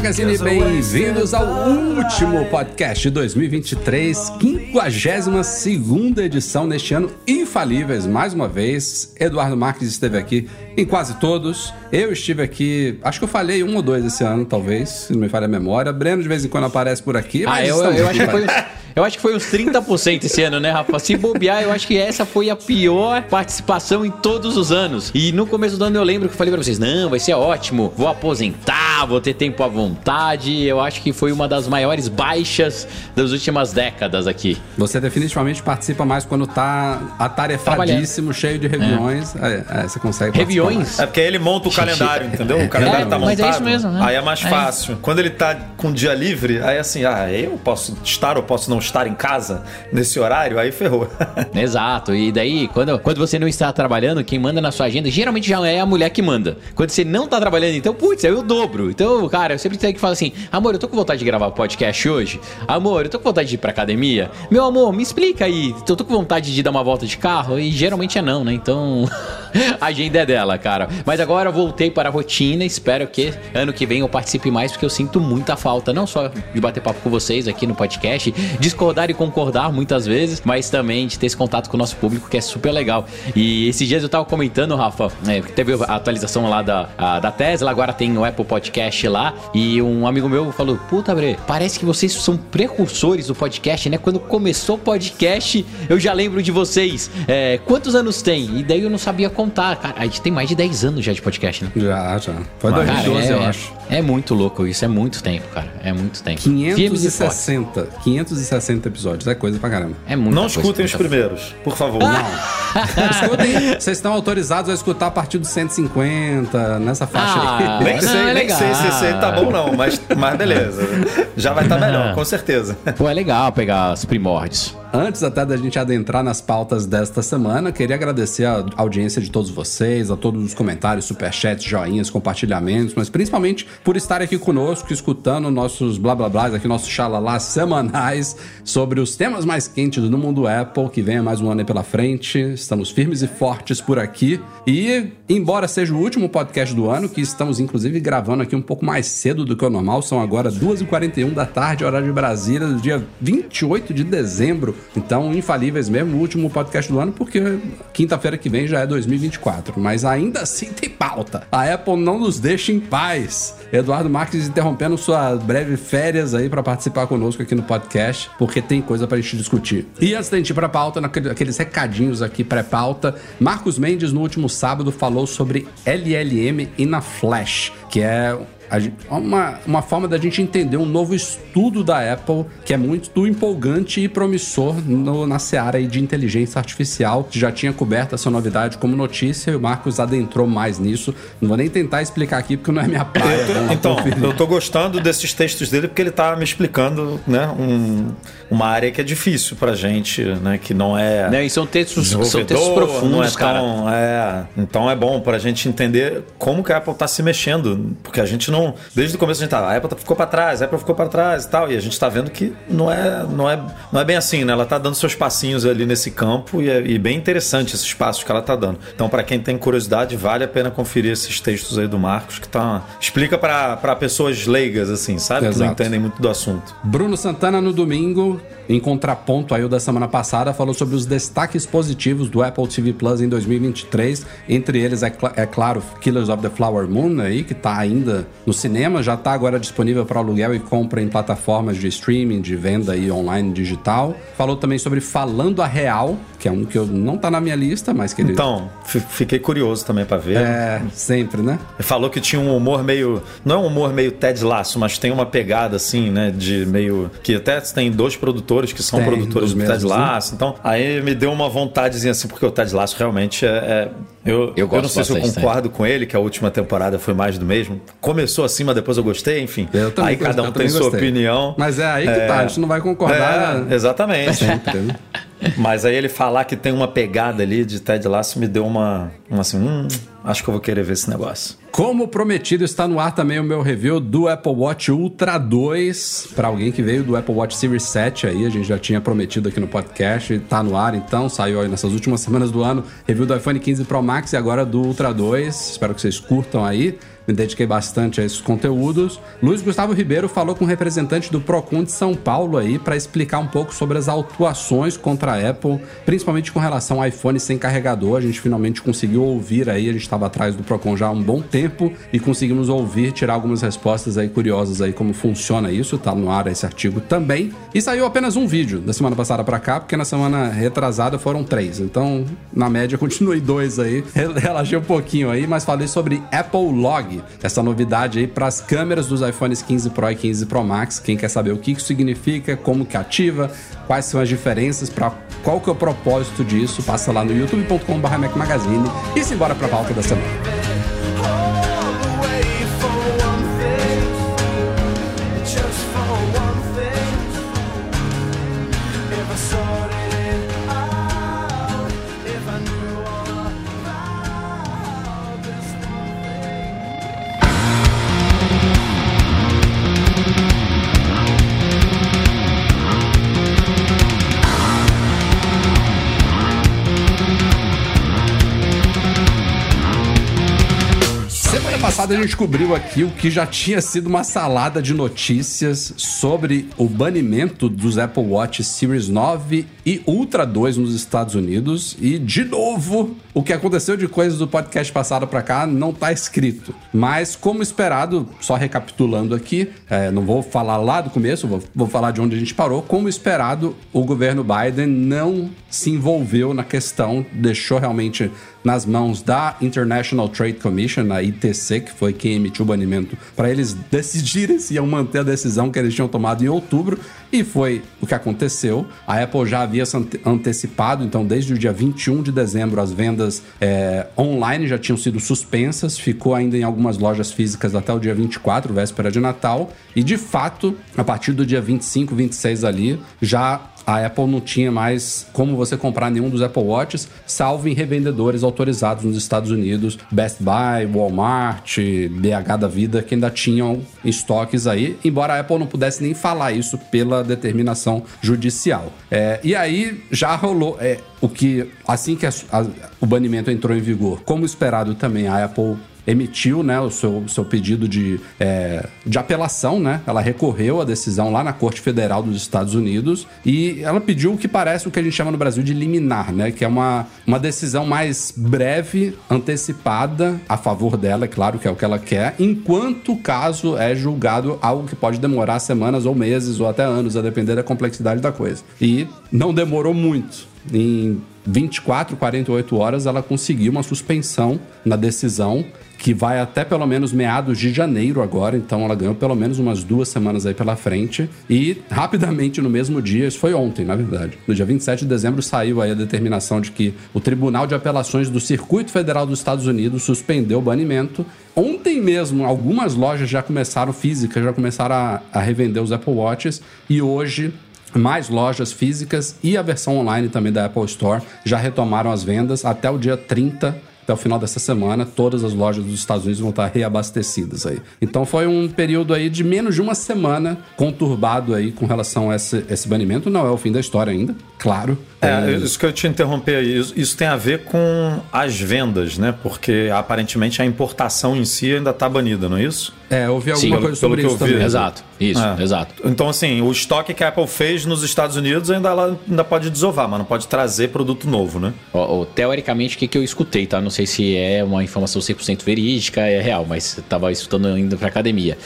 Magazine, bem-vindos ao último podcast de 2023, 52 edição neste ano, infalíveis mais uma vez. Eduardo Marques esteve aqui em quase todos. Eu estive aqui, acho que eu falhei um ou dois esse ano, talvez, se não me falha a memória. Breno de vez em quando aparece por aqui. Ah, eu, eu acho que foi. Eu acho que foi uns 30% esse ano, né, Rafa? Se bobear, eu acho que essa foi a pior participação em todos os anos. E no começo do ano eu lembro que eu falei pra vocês: não, vai ser ótimo, vou aposentar, vou ter tempo à vontade. Eu acho que foi uma das maiores baixas das últimas décadas aqui. Você definitivamente participa mais quando tá atarefadíssimo, cheio de reuniões. É. É, é, você consegue Reuniões? É porque ele monta o calendário, entendeu? O calendário tá montado. Mas é isso mesmo, né? Aí é mais fácil. Quando ele tá com dia livre, aí assim, ah, eu posso estar ou posso não estar em casa nesse horário, aí ferrou. Exato. E daí, quando, quando você não está trabalhando, quem manda na sua agenda geralmente já é a mulher que manda. Quando você não tá trabalhando, então, putz, é o dobro. Então, cara, eu sempre tenho que falar assim: amor, eu tô com vontade de gravar podcast hoje. Amor, eu tô com vontade de ir pra academia. Meu amor, me explica aí. Eu tô com vontade de dar uma volta de carro. E geralmente é não, né? Então, a agenda é dela, cara. Mas agora eu voltei para a rotina. Espero que ano que vem eu participe mais, porque eu sinto muita falta, não só de bater papo com vocês aqui no podcast, discordar e concordar muitas vezes, mas também de ter esse contato com o nosso público, que é super legal. E esses dias eu tava comentando, Rafa, é, teve a atualização lá da, a, da Tesla, agora tem o Apple Podcast lá, e um amigo meu falou: Puta, Bre, parece que vocês são precursores do podcast, né? Quando começou o podcast, eu já lembro de vocês. É, quantos anos tem? E daí eu não sabia contar. Cara, a gente tem mais de 10 anos já de podcast, né? Já, já. Foi 2012, é, eu acho. É muito louco isso, é muito tempo, cara. É muito tempo. 560. 560 episódios, é coisa pra caramba. É muito Não escutem os primeiros, por favor. Não. escutem. Vocês estão autorizados a escutar a partir dos 150, nessa faixa ah, aí. Nem sei, é nem sei se esse aí tá bom, não, mas, mas beleza. Já vai estar tá melhor, com certeza. Pô, é legal pegar os primórdios. Antes até da gente adentrar nas pautas desta semana, queria agradecer a audiência de todos vocês, a todos os comentários, superchats, joinhas, compartilhamentos, mas principalmente por estar aqui conosco, escutando nossos blá blá blá, aqui nossos xalala semanais sobre os temas mais quentes do mundo Apple, que venha mais um ano aí pela frente. Estamos firmes e fortes por aqui. E, embora seja o último podcast do ano, que estamos inclusive gravando aqui um pouco mais cedo do que o normal, são agora 2h41 da tarde, horário de Brasília, do dia 28 de dezembro então, infalíveis mesmo, o último podcast do ano, porque quinta-feira que vem já é 2024. Mas ainda assim tem pauta. A Apple não nos deixa em paz. Eduardo Marques interrompendo sua breve férias aí para participar conosco aqui no podcast, porque tem coisa pra gente discutir. E antes da gente ir pra pauta, naqueles recadinhos aqui pré-pauta, Marcos Mendes no último sábado falou sobre LLM e na Flash, que é uma, uma forma da gente entender um novo estudo da Apple que é muito empolgante e promissor no, na seara de inteligência artificial. Já tinha coberto essa novidade como notícia e o Marcos adentrou mais nisso. Não vou nem tentar explicar aqui porque não é minha praia. Eu tô, então, eu tô gostando desses textos dele porque ele tá me explicando né, um, uma área que é difícil pra gente, né? Que não é. Não, e são textos, são textos profundos, é cara. é, então é bom pra gente entender como que a Apple tá se mexendo, porque a gente não não. Desde o começo a gente tá. A Apple ficou para trás, a Apple ficou para trás e tal. E a gente tá vendo que não é, não é, não é bem assim, né? Ela tá dando seus passinhos ali nesse campo e é e bem interessante esses passos que ela tá dando. Então, para quem tem curiosidade, vale a pena conferir esses textos aí do Marcos, que tá. Explica para pessoas leigas, assim, sabe? Exato. Que não entendem muito do assunto. Bruno Santana no domingo, em contraponto aí o da semana passada, falou sobre os destaques positivos do Apple TV Plus em 2023. Entre eles, é, cl é claro, Killers of the Flower Moon aí, que tá ainda no cinema, já está agora disponível para aluguel e compra em plataformas de streaming, de venda e online digital. Falou também sobre Falando a Real, que é um que eu não tá na minha lista, mas que ele. Então, fi- fiquei curioso também pra ver. É, sempre, né? Ele falou que tinha um humor meio. Não é um humor meio Ted Lasso, mas tem uma pegada assim, né? De meio. Que até tem dois produtores que são Tem, produtores do Ted mesmos, né? Lasso. Então, aí me deu uma vontadezinha assim, porque o Ted Lasso realmente é. é- eu, Eu gosto não sei se eu concordo com ele, que a última temporada foi mais do mesmo. Começou assim, mas depois eu gostei, enfim. Eu também aí cada um eu tem também sua gostei. opinião. Mas é aí que tá, a gente não vai concordar. É, exatamente. Sempre, né? Mas aí ele falar que tem uma pegada ali de Ted Lasso me deu uma, uma assim, hum, acho que eu vou querer ver esse negócio. Como prometido, está no ar também o meu review do Apple Watch Ultra 2. Para alguém que veio do Apple Watch Series 7 aí, a gente já tinha prometido aqui no podcast. Está no ar então, saiu aí nessas últimas semanas do ano. Review do iPhone 15 Pro Max e agora do Ultra 2. Espero que vocês curtam aí. Me dediquei bastante a esses conteúdos. Luiz Gustavo Ribeiro falou com o representante do Procon de São Paulo aí para explicar um pouco sobre as autuações contra a Apple, principalmente com relação ao iPhone sem carregador. A gente finalmente conseguiu ouvir aí, a gente estava atrás do Procon já há um bom tempo e conseguimos ouvir, tirar algumas respostas aí curiosas aí como funciona isso, tá no ar esse artigo também. E saiu apenas um vídeo da semana passada para cá, porque na semana retrasada foram três. Então, na média, continuei dois aí. Relaxei um pouquinho aí, mas falei sobre Apple Log, essa novidade aí para as câmeras dos iPhones 15 Pro e 15 Pro Max. Quem quer saber o que isso significa, como que ativa, quais são as diferenças, para qual que é o propósito disso, passa lá no youtube.com.br Mac Magazine e se embora para a pauta da semana. Passada a gente cobriu aqui o que já tinha sido uma salada de notícias sobre o banimento dos Apple Watch Series 9 e Ultra 2 nos Estados Unidos. E, de novo, o que aconteceu de coisas do podcast passado pra cá não tá escrito. Mas, como esperado, só recapitulando aqui, é, não vou falar lá do começo, vou, vou falar de onde a gente parou. Como esperado, o governo Biden não se envolveu na questão, deixou realmente nas mãos da International Trade Commission, a ITC, que foi quem emitiu o banimento, para eles decidirem se iam manter a decisão que eles tinham tomado em outubro, e foi o que aconteceu. A Apple já havia se ante- antecipado, então desde o dia 21 de dezembro as vendas é, online já tinham sido suspensas, ficou ainda em algumas lojas físicas até o dia 24, véspera de Natal, e de fato, a partir do dia 25, 26 ali, já a Apple não tinha mais como você comprar nenhum dos Apple Watches, salvo em revendedores autorizados nos Estados Unidos, Best Buy, Walmart, BH da vida, que ainda tinham estoques aí, embora a Apple não pudesse nem falar isso pela determinação judicial. É, e aí já rolou é, o que, assim que a- a- o banimento entrou em vigor, como esperado também, a Apple emitiu né, o seu, seu pedido de, é, de apelação, né? Ela recorreu à decisão lá na Corte Federal dos Estados Unidos e ela pediu o que parece o que a gente chama no Brasil de liminar, né? Que é uma, uma decisão mais breve, antecipada, a favor dela, é claro que é o que ela quer, enquanto o caso é julgado algo que pode demorar semanas ou meses ou até anos, a depender da complexidade da coisa. E não demorou muito. Em 24, 48 horas, ela conseguiu uma suspensão na decisão que vai até pelo menos meados de janeiro agora, então ela ganhou pelo menos umas duas semanas aí pela frente. E rapidamente no mesmo dia, isso foi ontem, na verdade, no dia 27 de dezembro saiu aí a determinação de que o Tribunal de Apelações do Circuito Federal dos Estados Unidos suspendeu o banimento. Ontem mesmo, algumas lojas já começaram físicas, já começaram a, a revender os Apple Watches e hoje mais lojas físicas e a versão online também da Apple Store já retomaram as vendas até o dia 30 até o final dessa semana, todas as lojas dos Estados Unidos vão estar reabastecidas aí. Então foi um período aí de menos de uma semana conturbado aí com relação a esse, esse banimento. Não é o fim da história ainda, claro. É, isso que eu te interromper aí, isso, isso tem a ver com as vendas, né? Porque aparentemente a importação em si ainda está banida, não é isso? É, ouvi Sim, alguma pelo- coisa sobre pelo isso que eu vi. também. Exato, isso, É. exato. Então, assim, o estoque que a Apple fez nos Estados Unidos ainda, ela ainda pode desovar, mas não pode trazer produto novo, né? Ó, ó, teoricamente, o que, que eu escutei, tá? Não sei se é uma informação 100% verídica, é real, mas eu tava escutando indo pra academia.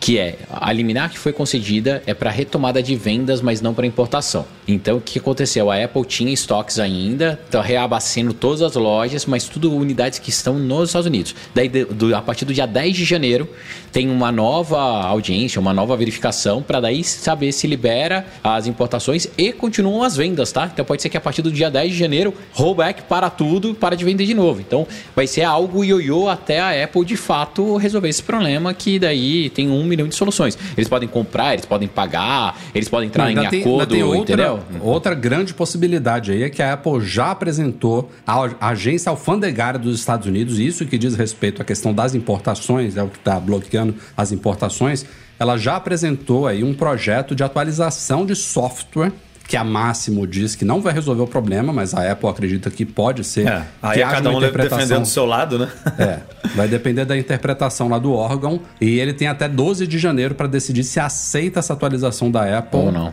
Que é, a liminar que foi concedida é para retomada de vendas, mas não para importação. Então, o que aconteceu? A Apple tinha estoques ainda, tá reabastecendo todas as lojas, mas tudo unidades que estão nos Estados Unidos. Daí, do, a partir do dia 10 de janeiro, tem uma nova audiência, uma nova verificação, para daí saber se libera as importações e continuam as vendas, tá? Então, pode ser que a partir do dia 10 de janeiro, rollback para tudo, para de vender de novo. Então, vai ser algo ioiô até a Apple, de fato, resolver esse problema, que daí tem um milhão de soluções. Eles podem comprar, eles podem pagar, eles podem entrar Não, em tem, acordo, tem outra, entendeu? Outra grande possibilidade aí é que a Apple já apresentou à agência alfandegária dos Estados Unidos, isso que diz respeito à questão das importações, é o que está bloqueando as importações, ela já apresentou aí um projeto de atualização de software que a Máximo diz que não vai resolver o problema, mas a Apple acredita que pode ser. É, aí é cada um defendendo do seu lado, né? É, vai depender da interpretação lá do órgão. E ele tem até 12 de janeiro para decidir se aceita essa atualização da Apple Ou não.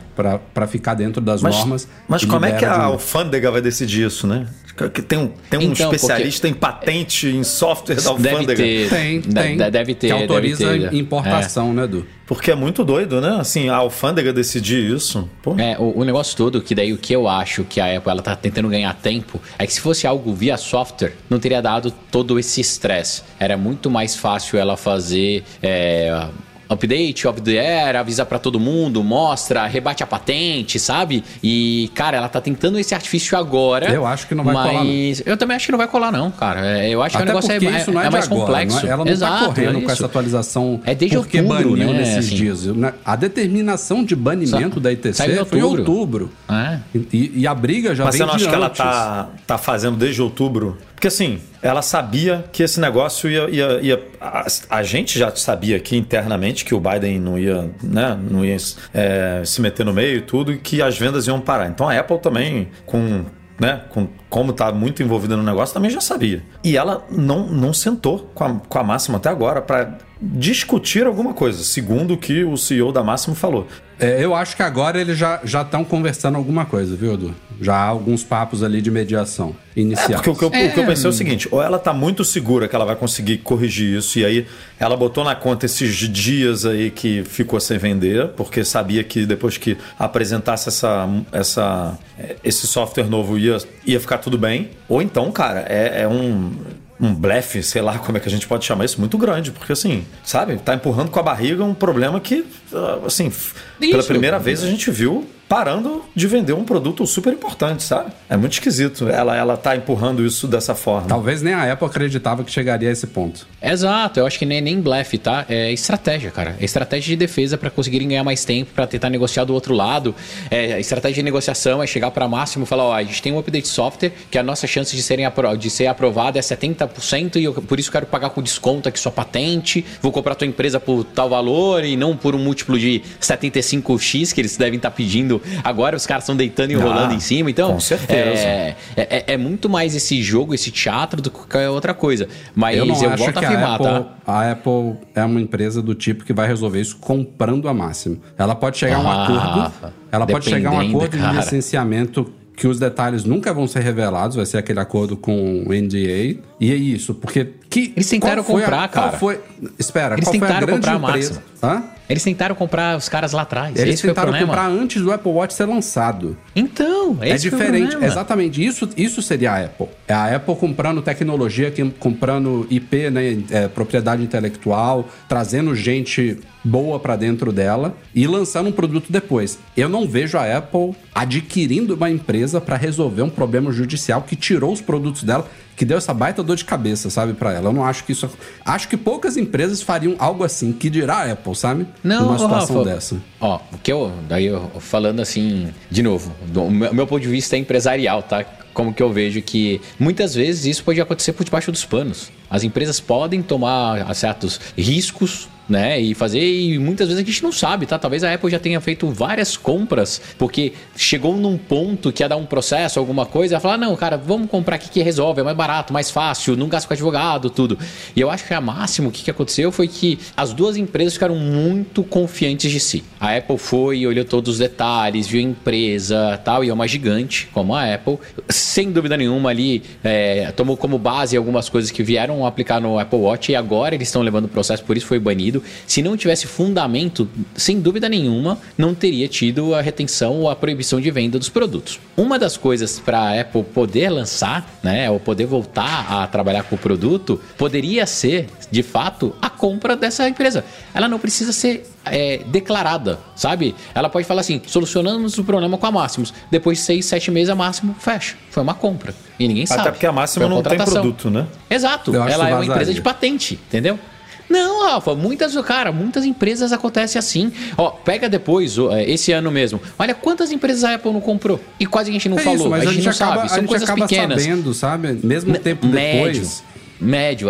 para ficar dentro das Mas, normas. mas como é que a de- alfândega vai decidir isso, né? Que Tem um, tem um Então, especialista em patente, em software da Deve alfândega. ter. Tem, tem. de- deve ter, Que autoriza deve ter. a importação, né, Edu? Porque é muito doido, né? Assim, a alfândega decidir isso. Pô. É, o, o negócio todo, que daí o que eu acho que a Apple ela tá tentando ganhar tempo, é que se fosse algo via software, não teria dado todo esse estresse. Era muito mais fácil ela fazer. é, Update of the air, avisa pra todo mundo, mostra, rebate a patente, sabe? E, cara, ela tá tentando esse artifício agora. Eu acho que não vai mas colar, não. Eu também acho que não vai colar, não, cara. É, Eu acho que o Até negócio é, porque isso não é, é de mais agora, complexo. não é- ela não Exato, está correndo é com essa atualização É desde porque outubro, baniu né, nesses assim. dias. A determinação de banimento Sa- da ITC saiu em foi em outubro. outubro. É. E, e a briga já Mas vem você não acha que ela tá, tá fazendo desde outubro? Porque assim, ela sabia que esse negócio ia. ia, ia- a, a gente já sabia aqui internamente que o Biden não ia, né, não ia é, se meter no meio e tudo, e que as vendas iam parar. Então a Apple também, com. Né, com como está muito envolvida no negócio, também já sabia. E ela não, não sentou com a, com a Máxima até agora para discutir alguma coisa, segundo o que o CEO da Máximo falou. É, eu acho que agora eles já estão conversando alguma coisa, viu, Edu? Já há alguns papos ali de mediação É, inicial. porque o que, eu, o que eu pensei é o seguinte: ou ela tá muito segura que ela vai conseguir corrigir isso, e aí ela botou na conta esses dias aí que ficou sem vender, porque sabia que depois que apresentasse essa, essa, esse software novo ia, ia ficar tudo bem. Ou então, cara, é, é um. Um blefe, sei lá como é que a gente pode chamar isso, muito grande, porque assim, sabe, tá empurrando com a barriga um problema que, ah, assim, f- pela Isso. primeira vez a gente viu parando de vender um produto super importante, sabe? É muito esquisito ela, ela tá empurrando isso dessa forma. Talvez nem a Apple acreditava que chegaria a esse ponto. Exato, eu acho que nem, nem blefe, tá? É estratégia, cara. É estratégia de defesa para conseguirem ganhar mais tempo, para tentar negociar do outro lado. É, a estratégia de negociação é chegar para máximo e falar: ó, a gente tem um update software que a nossa chance de, serem apro de ser aprovada é 70% e eu, por isso quero pagar com desconto aqui sua patente. Vou comprar tua empresa por tal valor e não por um múltiplo de 75x que eles devem estar pedindo. Agora os caras estão deitando e Ah, rolando em cima. Então, com certeza. É, é, é muito mais esse jogo, esse teatro do que qualquer outra coisa. Mas eu eu, não acho volto a afirmar, a Apple, tá? a Apple é uma empresa do tipo que vai resolver isso comprando a máximo. Ela pode chegar a um Ah, acordo. Ela pode chegar a um acordo de licenciamento que os detalhes nunca vão ser revelados, vai ser aquele acordo com o NDA. E é isso, porque que Eles tentaram a- comprar, qual cara. foi, espera, Eles a tentaram comprar a empresa? Máxima. Hã? Eles tentaram comprar os caras lá atrás. Eles esse tentaram comprar antes do Apple Watch ser lançado. Então, É diferente, exatamente. Isso, isso seria a Apple. É a Apple comprando tecnologia, comprando IP, né, é, propriedade intelectual, trazendo gente boa pra dentro dela e lançando um produto depois. Eu não vejo a Apple adquirindo uma empresa pra resolver um problema judicial que tirou os produtos dela, que deu essa baita dor de cabeça, sabe, pra ela. Eu não acho que isso. Acho que poucas empresas fariam algo assim, que dirá a Apple, sabe? Não, Numa situação Rafa, dessa. Ó, o que eu. Daí eu falando assim, de novo, do meu, meu ponto de vista é empresarial, tá? Como que eu vejo que muitas vezes isso pode acontecer por debaixo dos panos. As empresas podem tomar certos riscos, né? E fazer, e muitas vezes a gente não sabe, tá? Talvez a Apple já tenha feito várias compras, porque chegou num ponto que ia dar um processo, alguma coisa, ia falar: não, cara, vamos comprar aqui que resolve, é mais barato, mais fácil, não gasta com advogado, tudo. E eu acho que a máximo o que, que aconteceu foi que as duas empresas ficaram muito confiantes de si. A Apple foi e olhou todos os detalhes, viu a empresa tal, e é uma gigante como a Apple, sem dúvida nenhuma, ali é, tomou como base algumas coisas que vieram aplicar no Apple Watch e agora eles estão levando o processo, por isso foi banido. Se não tivesse fundamento, sem dúvida nenhuma, não teria tido a retenção ou a proibição de venda dos produtos. Uma das coisas para a Apple poder lançar, né, ou poder voltar a trabalhar com o produto, poderia ser, de fato, a compra dessa empresa. Ela não precisa ser é, declarada, sabe? Ela pode falar assim: solucionamos o problema com a Máximos. Depois de seis, sete meses, a Máximo fecha. Foi uma compra. E ninguém sabe. Até porque a Máximo não tem produto, né? Exato. Ela é uma empresa de patente, entendeu? Não, Rafa, muitas, cara, muitas empresas acontecem assim. Ó, pega depois, é, esse ano mesmo. Olha quantas empresas a Apple não comprou. E quase a gente não é falou. Isso, mas a, gente, a gente não acaba, sabe. São coisas pequenas. sabendo, sabe? Mesmo tempo médio. depois médio.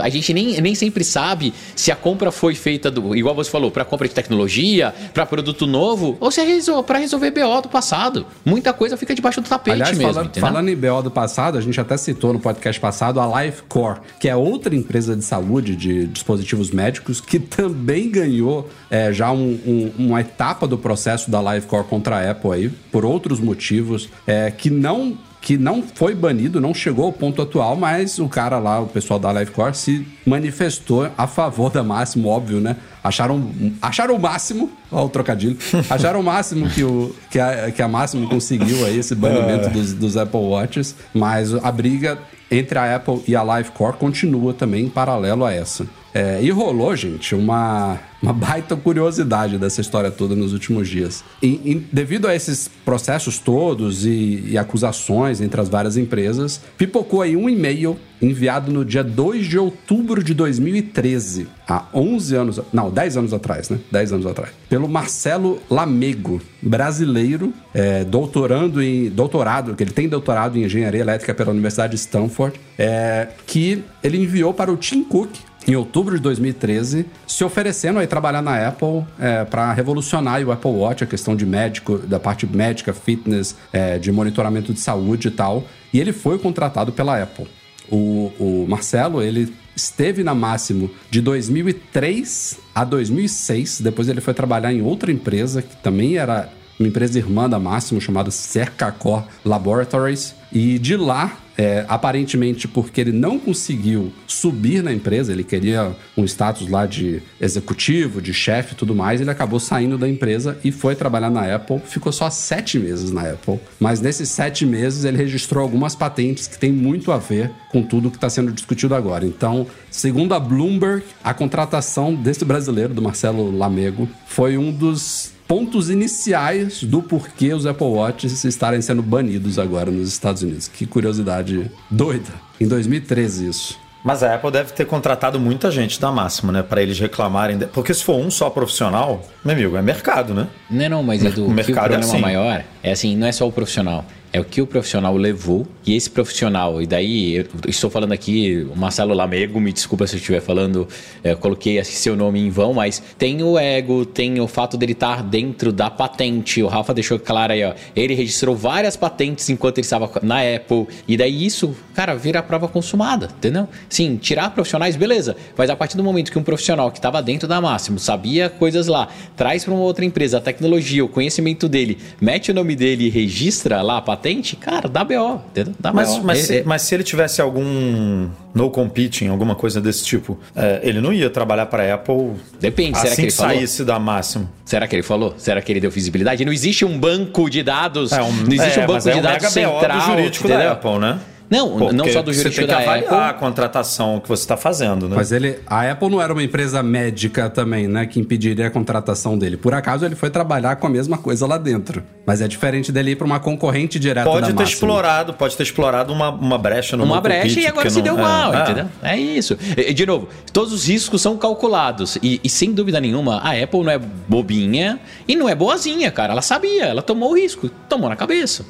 A gente nem, nem sempre sabe se a compra foi feita, do, igual você falou, para compra de tecnologia, para produto novo, ou se é para resolver BO do passado. Muita coisa fica debaixo do tapete Aliás, mesmo. Falando, falando em BO do passado, a gente até citou no podcast passado a Lifecore, que é outra empresa de saúde de dispositivos médicos que também ganhou é, já um, um, uma etapa do processo da Lifecore contra a Apple aí, por outros motivos, é, que não que não foi banido, não chegou ao ponto atual, mas o cara lá, o pessoal da Livecore, se manifestou a favor da Máximo, óbvio, né? Acharam, acharam o máximo, ó o trocadilho, acharam o máximo que, o, que, a, que a Máximo conseguiu aí, esse banimento é. dos, dos Apple Watches, mas a briga entre a Apple e a Livecore continua também em paralelo a essa. É, e rolou, gente, uma, uma baita curiosidade dessa história toda nos últimos dias. E, e devido a esses processos todos e, e, acusações entre as várias empresas, pipocou aí um e-mail enviado no dia 2 de outubro de 2013, há 11 anos, não, 10 anos atrás, né? 10 anos atrás, pelo Marcelo Lamego, brasileiro, é, doutorando em doutorado, que ele tem doutorado em engenharia elétrica pela Universidade de Stanford, é, que ele enviou para o Tim Cook, em outubro de 2013, se oferecendo a trabalhar na Apple é, para revolucionar o Apple Watch, a questão de médico, da parte médica, fitness, é, de monitoramento de saúde e tal. E ele foi contratado pela Apple. O, o Marcelo, ele esteve na Máximo de 2003 a 2006. Depois ele foi trabalhar em outra empresa que também era uma empresa irmã da Máximo chamada Cercacor Laboratories. E de lá é, aparentemente porque ele não conseguiu subir na empresa, ele queria um status lá de executivo, de chefe e tudo mais, ele acabou saindo da empresa e foi trabalhar na Apple. Ficou só sete meses na Apple, mas nesses sete meses ele registrou algumas patentes que têm muito a ver com tudo que está sendo discutido agora. Então, segundo a Bloomberg, a contratação desse brasileiro, do Marcelo Lamego, foi um dos pontos iniciais do porquê os Apple Watches estarem sendo banidos agora nos Estados Unidos. Que curiosidade doida. Em 2013 isso. Mas a Apple deve ter contratado muita gente da máxima, né? Para eles reclamarem. De... Porque se for um só profissional, meu amigo, é mercado, né? Não, não, mas é do o, mercado o problema é assim. maior é assim, não é só o profissional é o que o profissional levou e esse profissional, e daí estou falando aqui, o Marcelo Lamego, me desculpa se eu estiver falando, é, eu coloquei seu nome em vão, mas tem o ego, tem o fato dele estar dentro da patente, o Rafa deixou claro aí, ó, ele registrou várias patentes enquanto ele estava na Apple, e daí isso, cara, vira prova consumada, entendeu? Sim, tirar profissionais, beleza, mas a partir do momento que um profissional que estava dentro da Máximo, sabia coisas lá, traz para uma outra empresa a tecnologia, o conhecimento dele, mete o nome dele e registra lá a patente, patente, cara, dá BO, entendeu? Dá mas, BO. Mas, é, se, é... mas se ele tivesse algum no competing, alguma coisa desse tipo, é, ele não ia trabalhar para a Apple. Depende, assim será que ele saísse falou? da máxima. Será que ele falou? Será que ele deu visibilidade? Não existe um banco de dados. É um, não existe um é, banco de é dados central. jurídico entendeu? da Apple, né? Não, Porque não só do jurídico você tem que avaliar Apple. a contratação que você está fazendo, né? Mas ele, a Apple não era uma empresa médica também, né, que impediria a contratação dele. Por acaso ele foi trabalhar com a mesma coisa lá dentro. Mas é diferente dele ir para uma concorrente direta Pode ter máxima. explorado, pode ter explorado uma, uma brecha no Uma brecha e agora se não, deu mal, é, entendeu? É. é isso. E, de novo, todos os riscos são calculados e, e sem dúvida nenhuma, a Apple não é bobinha e não é boazinha, cara. Ela sabia, ela tomou o risco, tomou na cabeça.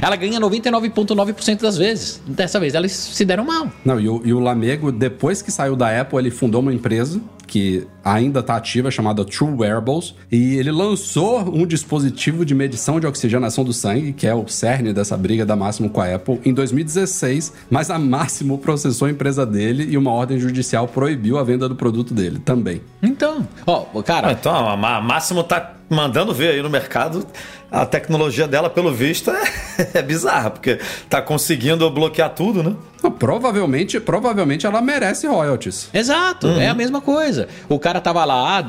Ela ganha 99,9% das vezes. Dessa vez ela se deram mal. Não, e o, e o Lamego, depois que saiu da Apple, ele fundou uma empresa que ainda está ativa, chamada True Wearables, e ele lançou um dispositivo de medição de oxigenação do sangue, que é o cerne dessa briga da Máximo com a Apple, em 2016, mas a Máximo processou a empresa dele e uma ordem judicial proibiu a venda do produto dele também. Então, ó, cara. Ah, então, a Máximo tá mandando ver aí no mercado a tecnologia dela, pelo visto, é, é bizarra, porque tá conseguindo bloquear tudo, né? Não, provavelmente, provavelmente ela merece royalties. Exato, uhum. é a mesma coisa. O cara tava lá,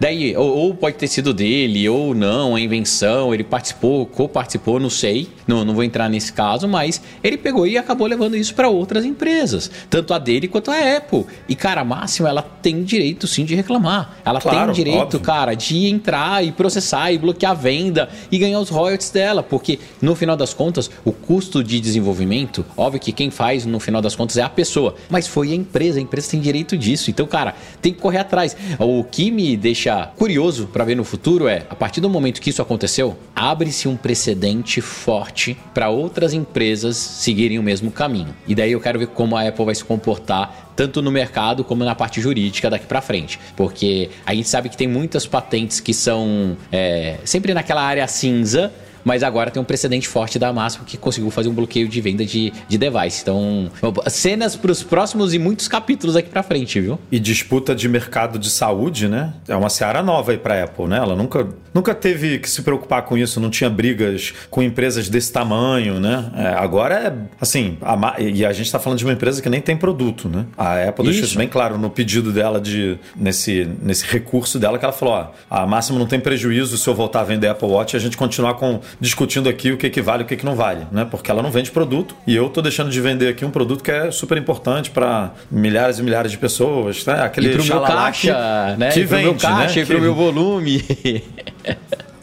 daí, ou, ou, pode ter sido dele, ou não, a invenção, ele participou, co-participou, não sei, não, não vou entrar nesse caso, mas ele pegou e acabou levando isso para outras empresas, tanto a dele quanto a Apple. E, cara, a Máxima, ela tem direito sim de reclamar. Ela claro, tem direito, óbvio. cara, de entrar e processar e bloquear a venda e ganhar os royalties dela, porque no final das contas, o custo de desenvolvimento, óbvio que quem faz no final das contas é a pessoa, mas foi a empresa, a empresa tem direito disso. Então, cara, tem que correr atrás. O que me deixa curioso para ver no futuro é, a partir do momento que isso aconteceu, abre-se um precedente forte para outras empresas seguirem o mesmo caminho. E daí eu quero ver como a Apple vai se comportar tanto no mercado como na parte jurídica daqui para frente. Porque a gente sabe que tem muitas patentes que são é, sempre naquela área cinza mas agora tem um precedente forte da Máximo que conseguiu fazer um bloqueio de venda de, de device. Então, cenas para os próximos e muitos capítulos aqui para frente, viu? E disputa de mercado de saúde, né? É uma seara nova aí para Apple, né? Ela nunca, nunca teve que se preocupar com isso, não tinha brigas com empresas desse tamanho, né? É, agora é assim, a, e a gente está falando de uma empresa que nem tem produto, né? A Apple deixou isso bem claro no pedido dela de nesse, nesse recurso dela que ela falou, ó, a Máximo não tem prejuízo se eu voltar a vender Apple Watch e a gente continuar com discutindo aqui o que, que vale e o que, que não vale, né? Porque ela não vende produto e eu tô deixando de vender aqui um produto que é super importante para milhares e milhares de pessoas, né? Aquele e pro meu caixa, que, né? que e pro vende, meu caixa, né? E pro que... meu volume.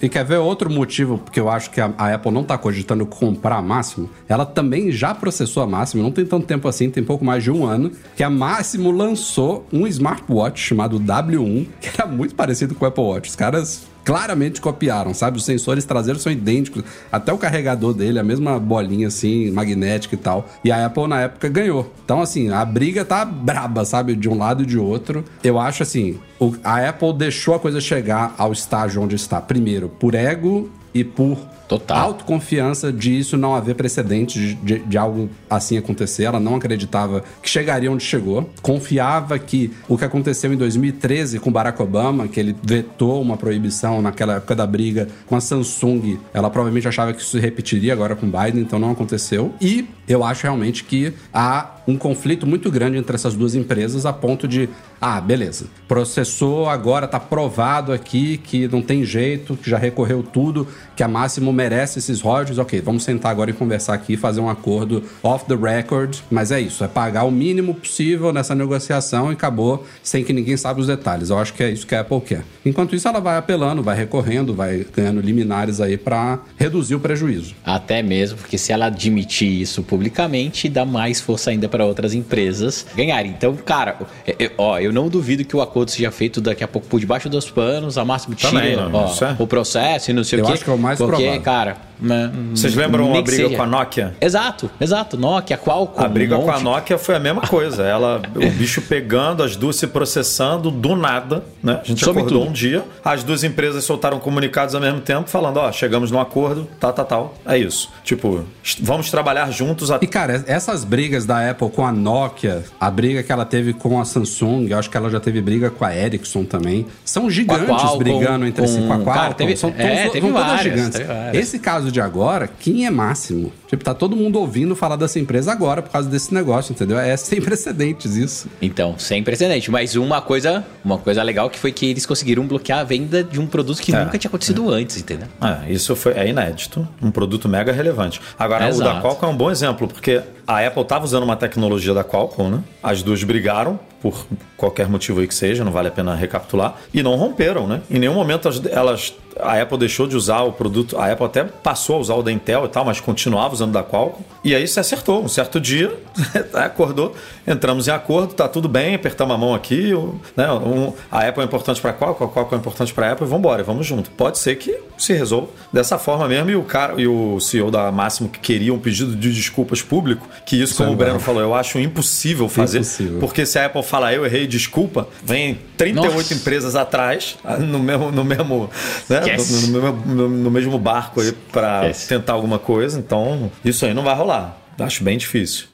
E quer ver outro motivo porque eu acho que a, a Apple não está cogitando comprar a Máximo? Ela também já processou a Máximo, não tem tanto tempo assim, tem pouco mais de um ano, que a Máximo lançou um smartwatch chamado W1, que era muito parecido com o Apple Watch. Os caras claramente copiaram, sabe? Os sensores traseiros são idênticos, até o carregador dele, a mesma bolinha assim, magnética e tal. E a Apple na época ganhou. Então, assim, a briga tá braba, sabe? De um lado e de outro. Eu acho assim, a Apple deixou a coisa chegar ao estágio onde está. Primeiro, por ego e por Total. autoconfiança de isso não haver precedente de, de, algo assim acontecer. Ela não acreditava que chegaria onde chegou. Confiava que o que aconteceu em 2013 com Barack Obama, que ele vetou uma proibição naquela época da briga com a Samsung, ela provavelmente achava que isso se repetiria agora com Biden, então não aconteceu. E eu acho realmente que há um conflito muito grande entre essas duas empresas a ponto de, ah, beleza, processou, agora tá provado aqui que não tem jeito, que já recorreu tudo, que a Máximo merece esses royalties, ok, vamos sentar agora e conversar aqui, fazer um acordo off the record, mas é isso, é pagar o mínimo possível nessa negociação e acabou sem que ninguém saiba os detalhes. Eu acho que é isso que a Apple quer. Enquanto isso, ela vai apelando, vai recorrendo, vai ganhando liminares aí para reduzir o prejuízo. Até mesmo, porque se ela admitir isso publicamente, dá mais força ainda para outras empresas ganharem. Então, cara, eu, ó, eu não duvido que o acordo seja feito daqui a pouco por debaixo dos panos, a máximo tira Também, ó, é. o processo e não sei eu o quê. acho que é o mais porque, provável. cara, né, vocês lembram a briga com a Nokia? Exato, exato. Nokia, qual? A briga um com a Nokia foi a mesma coisa. Ela, o bicho pegando, as duas se processando do nada, né? A gente Some acordou tudo. um dia, as duas empresas soltaram comunicados ao mesmo tempo, falando: ó, chegamos num acordo, tal, tal, tal. É isso. Tipo, vamos trabalhar juntos. A... E cara, essas brigas da Apple com a Nokia, a briga que ela teve com a Samsung, eu acho que ela já teve briga com a Ericsson também. São gigantes Qualcomm, brigando entre com... si. Com a Qualcomm. Cara, teve, são é, todos, teve várias, gigantes. Teve Esse caso de agora, quem é máximo? Tipo, tá todo mundo ouvindo falar dessa empresa agora por causa desse negócio, entendeu? É sem precedentes isso. Então, sem precedente. Mas uma coisa, uma coisa legal que foi que eles conseguiram bloquear a venda de um produto que é, nunca tinha acontecido é. antes, entendeu? É, isso foi, é inédito. Um produto mega relevante. Agora, Exato. o da Qualcomm é um bom exemplo, porque a Apple estava usando uma tecnologia da Qualcomm, né? As duas brigaram por qualquer motivo aí que seja, não vale a pena recapitular, e não romperam, né? Em nenhum momento elas, a Apple deixou de usar o produto, a Apple até passou a usar o da Intel e tal, mas continuava usando da Qualcomm. E aí se acertou. Um certo dia, acordou, entramos em acordo, tá tudo bem, apertamos a mão aqui. Né, um, a Apple é importante para a Qualcomm, a Qualcomm é importante para a Apple, vamos embora, vamos junto. Pode ser que se resolva dessa forma mesmo. E o cara e o CEO da Máximo que queria um pedido de desculpas público, que isso, como o Breno falou, eu acho impossível fazer. Impossível. Porque se a Apple fala eu errei, desculpa, vem 38 Nossa. empresas atrás, no mesmo, no mesmo, né, no, no, no, mesmo barco aí para tentar alguma coisa. Então, isso aí não vai rolar. Acho bem difícil.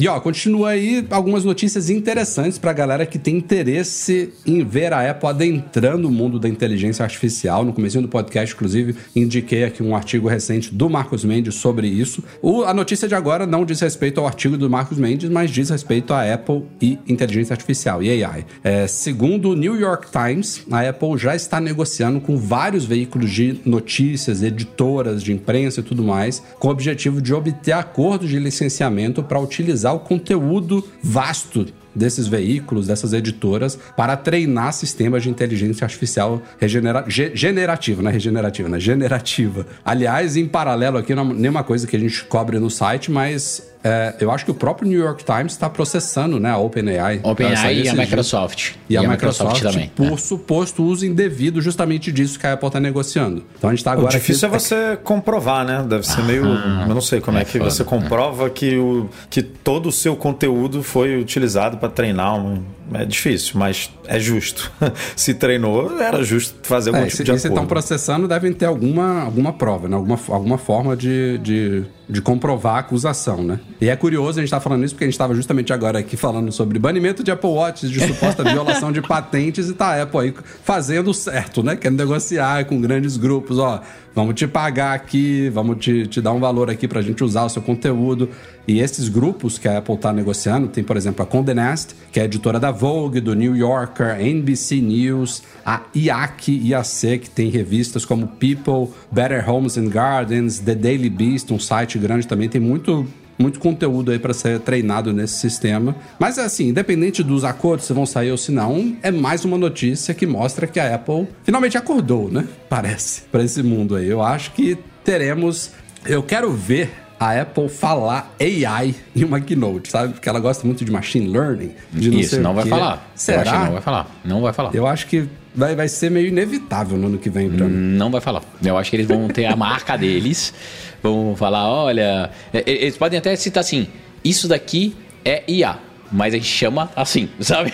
E ó, continua aí algumas notícias interessantes para a galera que tem interesse em ver a Apple adentrando o mundo da inteligência artificial. No começo do podcast, inclusive, indiquei aqui um artigo recente do Marcos Mendes sobre isso. O, a notícia de agora não diz respeito ao artigo do Marcos Mendes, mas diz respeito à Apple e inteligência artificial, e AI. É, segundo o New York Times, a Apple já está negociando com vários veículos de notícias, editoras de imprensa e tudo mais, com o objetivo de obter acordos de licenciamento para utilizar utilizar o conteúdo vasto desses veículos, dessas editoras, para treinar sistemas de inteligência artificial regenera generativa, não é regenerativa, né? Generativa. Aliás, em paralelo aqui, não é nenhuma coisa que a gente cobre no site, mas é, eu acho que o próprio New York Times está processando né, a OpenAI. OpenAI e a Microsoft. E, e a, a, Microsoft, Microsoft também. Por é. suposto uso indevido justamente disso que a Apple está negociando. Então a gente está agora. O difícil aqui... é você comprovar, né? Deve ser ah, meio. Eu não sei como é, é que foda. você comprova que, o, que todo o seu conteúdo foi utilizado para treinar um. É difícil, mas é justo. se treinou, era justo fazer algum é, tipo se, de acordo. Se estão processando, devem ter alguma, alguma prova, né? alguma, alguma forma de, de de comprovar a acusação, né? E é curioso a gente estar tá falando isso porque a gente estava justamente agora aqui falando sobre banimento de Apple Watch, de suposta violação de patentes e tá a Apple aí fazendo certo, né? Querendo negociar com grandes grupos, ó, vamos te pagar aqui, vamos te, te dar um valor aqui para a gente usar o seu conteúdo. E esses grupos que a Apple está negociando, tem, por exemplo, a Condé Nast, que é editora da Vogue, do New Yorker, NBC News, a IAC, IAC, que tem revistas como People, Better Homes and Gardens, The Daily Beast, um site grande também, tem muito muito conteúdo aí para ser treinado nesse sistema. Mas assim, independente dos acordos se vão sair ou se não, é mais uma notícia que mostra que a Apple finalmente acordou, né? Parece, para esse mundo aí. Eu acho que teremos. Eu quero ver a Apple falar AI em uma keynote, sabe? Porque ela gosta muito de machine learning. De não Isso, não vai falar. Será? não vai falar. Não vai falar. Eu acho que vai, vai ser meio inevitável no ano que vem pra mim. Não vai falar. Eu acho que eles vão ter a marca deles. Vão falar, olha. Eles podem até citar assim: isso daqui é IA mas a gente chama assim, sabe?